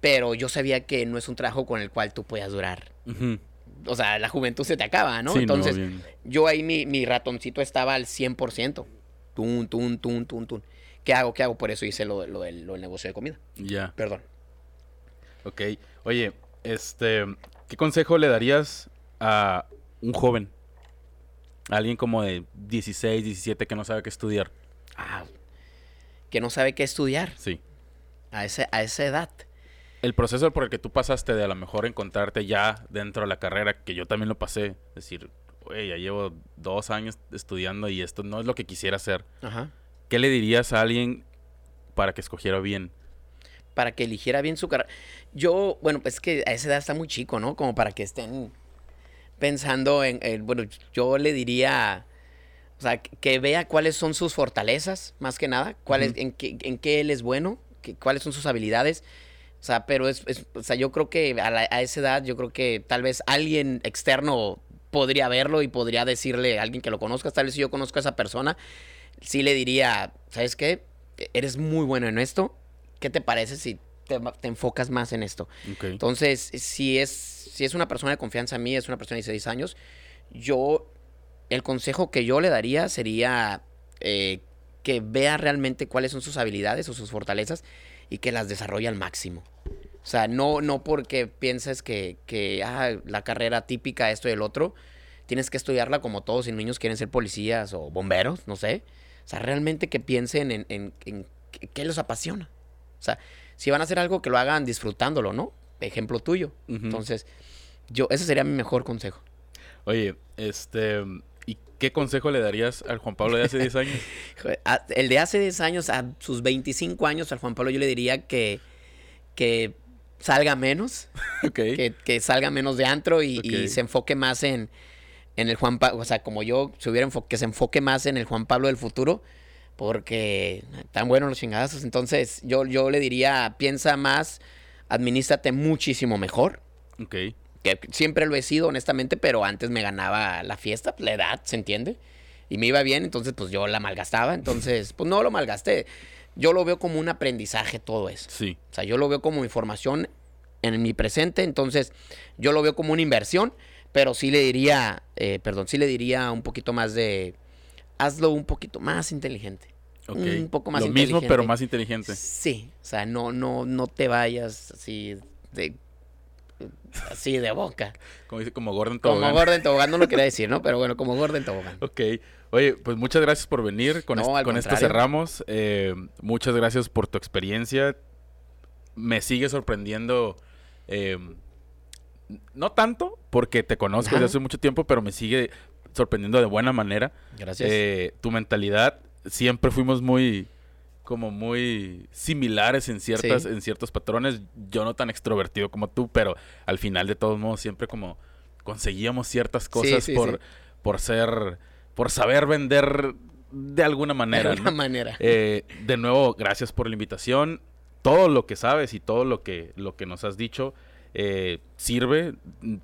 Speaker 1: pero yo sabía que no es un trabajo con el cual tú puedas durar.
Speaker 2: Ujú.
Speaker 1: O sea, la juventud se te acaba, ¿no?
Speaker 2: Sí,
Speaker 1: Entonces, yo ahí mi, mi ratoncito estaba al 100%. Tun, tun, tun, tun, tun. ¿Qué hago? ¿Qué hago? Por eso hice lo, lo del, lo del negocio de comida.
Speaker 2: Ya.
Speaker 1: Perdón.
Speaker 2: Ok. Oye, este, ¿qué consejo le darías a un joven? A alguien como de 16, 17 que no sabe qué estudiar.
Speaker 1: Ah, que no sabe qué estudiar
Speaker 2: Sí.
Speaker 1: a, ese, a esa edad.
Speaker 2: El proceso por el que tú pasaste de a lo mejor encontrarte ya dentro de la carrera, que yo también lo pasé, decir, oye, ya llevo dos años estudiando y esto no es lo que quisiera hacer.
Speaker 1: Ajá.
Speaker 2: ¿Qué le dirías a alguien para que escogiera bien?
Speaker 1: para que eligiera bien su carrera. Yo, bueno, pues es que a esa edad está muy chico, ¿no? Como para que estén pensando en, en- bueno, yo le diría, o sea, que, vea cuáles son sus fortalezas, más que nada, cuáles, en, qué, en qué él es bueno, que- cuáles son sus habilidades. O sea, pero es, es- o sea, yo creo que a, la- a esa edad, yo creo que tal vez alguien externo podría verlo y podría decirle a alguien que lo conozca, tal vez si yo conozco a esa persona, sí le diría, ¿sabes qué? Eres muy bueno en esto. ¿Qué te parece si te, te enfocas más en esto?
Speaker 2: Ok.
Speaker 1: Entonces, si es, si es una persona de confianza en mí, es una persona de 16 años, yo, el consejo que yo le daría sería eh, que vea realmente cuáles son sus habilidades o sus fortalezas y que las desarrolle al máximo. O sea, no, no porque pienses que, que ah, la carrera típica, esto y el otro, tienes que estudiarla como todos los niños quieren ser policías o bomberos, no sé. O sea, realmente que piensen en, en, en qué- les apasiona. O sea, si van a hacer algo, que lo hagan disfrutándolo, ¿no? Ejemplo tuyo. Entonces, yo, ese sería mi mejor consejo.
Speaker 2: Oye, este... ¿Y qué consejo le darías al Juan Pablo de hace 10 años? [LAUGHS]
Speaker 1: El de hace 10 años, a sus 25 años, al Juan Pablo yo le diría que, que salga menos, [LAUGHS] que, que salga menos de antro y, se enfoque más en, en el Juan Pablo, o sea, como yo, se hubiera que se enfoque más en el Juan Pablo del futuro, porque están buenos los chingazos. Entonces, yo, yo le diría, piensa más, administrate muchísimo mejor.
Speaker 2: Ok.
Speaker 1: Que siempre lo he sido, honestamente, pero antes me ganaba la fiesta, pues, la edad, ¿se entiende? Y me iba bien, entonces pues yo la malgastaba, entonces pues no lo malgasté. Yo lo veo como un aprendizaje todo eso.
Speaker 2: Sí.
Speaker 1: O sea, yo lo veo como información en mi presente, entonces yo lo veo como una inversión, pero sí le diría, eh, perdón, sí le diría un poquito más de, hazlo un poquito más inteligente. Un poco más
Speaker 2: Lo mismo,
Speaker 1: inteligente.
Speaker 2: pero más inteligente.
Speaker 1: Sí, o sea, no, no, no te vayas así de, así de boca.
Speaker 2: Como dice, como Gordon
Speaker 1: Como
Speaker 2: Tobogán.
Speaker 1: Gordon Tobogán no lo quería decir, ¿no? Pero bueno, como Gordon Tobogán.
Speaker 2: Ok. Oye, pues muchas gracias por venir. Con,
Speaker 1: No,
Speaker 2: est-
Speaker 1: al
Speaker 2: con esto cerramos. Eh, muchas gracias por tu experiencia. Me sigue sorprendiendo. eh, no tanto, porque te conozco desde
Speaker 1: Ajá.
Speaker 2: hace mucho tiempo, pero me sigue sorprendiendo de buena manera.
Speaker 1: Gracias.
Speaker 2: Eh, tu mentalidad, siempre fuimos muy como muy similares en ciertas
Speaker 1: Sí.
Speaker 2: en ciertos patrones yo no tan extrovertido como tú pero al final de todos modos siempre como conseguíamos ciertas cosas
Speaker 1: sí,
Speaker 2: por
Speaker 1: sí.
Speaker 2: por ser por saber vender de alguna
Speaker 1: de
Speaker 2: manera
Speaker 1: alguna
Speaker 2: ¿no?
Speaker 1: manera. [LAUGHS]
Speaker 2: Eh, de nuevo gracias por la invitación todo lo que sabes y todo lo que lo que nos has dicho eh, sirve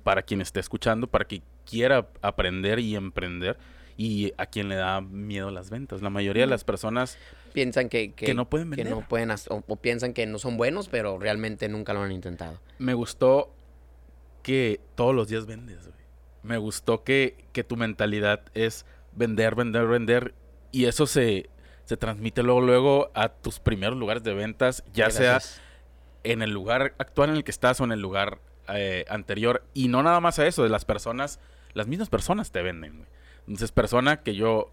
Speaker 2: para quien esté escuchando para quien quiera aprender y emprender y a quien le da miedo las ventas. La mayoría de las personas
Speaker 1: piensan que,
Speaker 2: que no pueden
Speaker 1: que
Speaker 2: vender.
Speaker 1: no pueden o, o piensan que no son buenos, pero realmente nunca lo han intentado.
Speaker 2: me gustó que todos los días vendes, güey. Me gustó que, que tu mentalidad es vender, vender, vender. Y eso se, se transmite luego, luego a tus primeros lugares de ventas, ya sea en el lugar actual en el que estás o en el lugar eh, anterior. Y no nada más a eso, de las personas, las mismas personas te venden. güey. Entonces, persona que yo,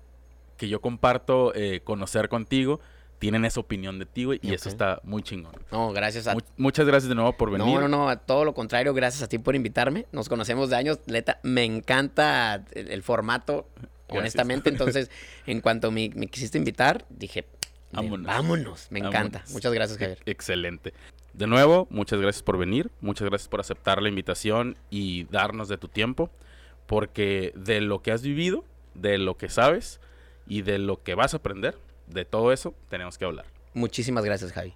Speaker 2: que yo comparto eh, conocer contigo, tienen esa opinión de ti, güey, y eso
Speaker 1: Ok.
Speaker 2: está muy chingón.
Speaker 1: No, gracias a
Speaker 2: Mu- muchas gracias de nuevo por venir.
Speaker 1: No, no, no, a todo lo contrario, gracias a ti por invitarme. Nos conocemos de años, neta, me encanta el, el formato,
Speaker 2: Gracias.
Speaker 1: honestamente. Entonces, [LAUGHS] en cuanto me, me quisiste invitar, dije,
Speaker 2: Vámonos.
Speaker 1: vámonos, me encanta.
Speaker 2: Vámonos.
Speaker 1: Muchas gracias,
Speaker 2: E-
Speaker 1: Javier.
Speaker 2: Excelente. De nuevo, muchas gracias por venir, muchas gracias por aceptar la invitación y darnos de tu tiempo, porque de lo que has vivido, de lo que sabes y de lo que vas a aprender, de todo eso tenemos que hablar.
Speaker 1: Muchísimas gracias, Javi.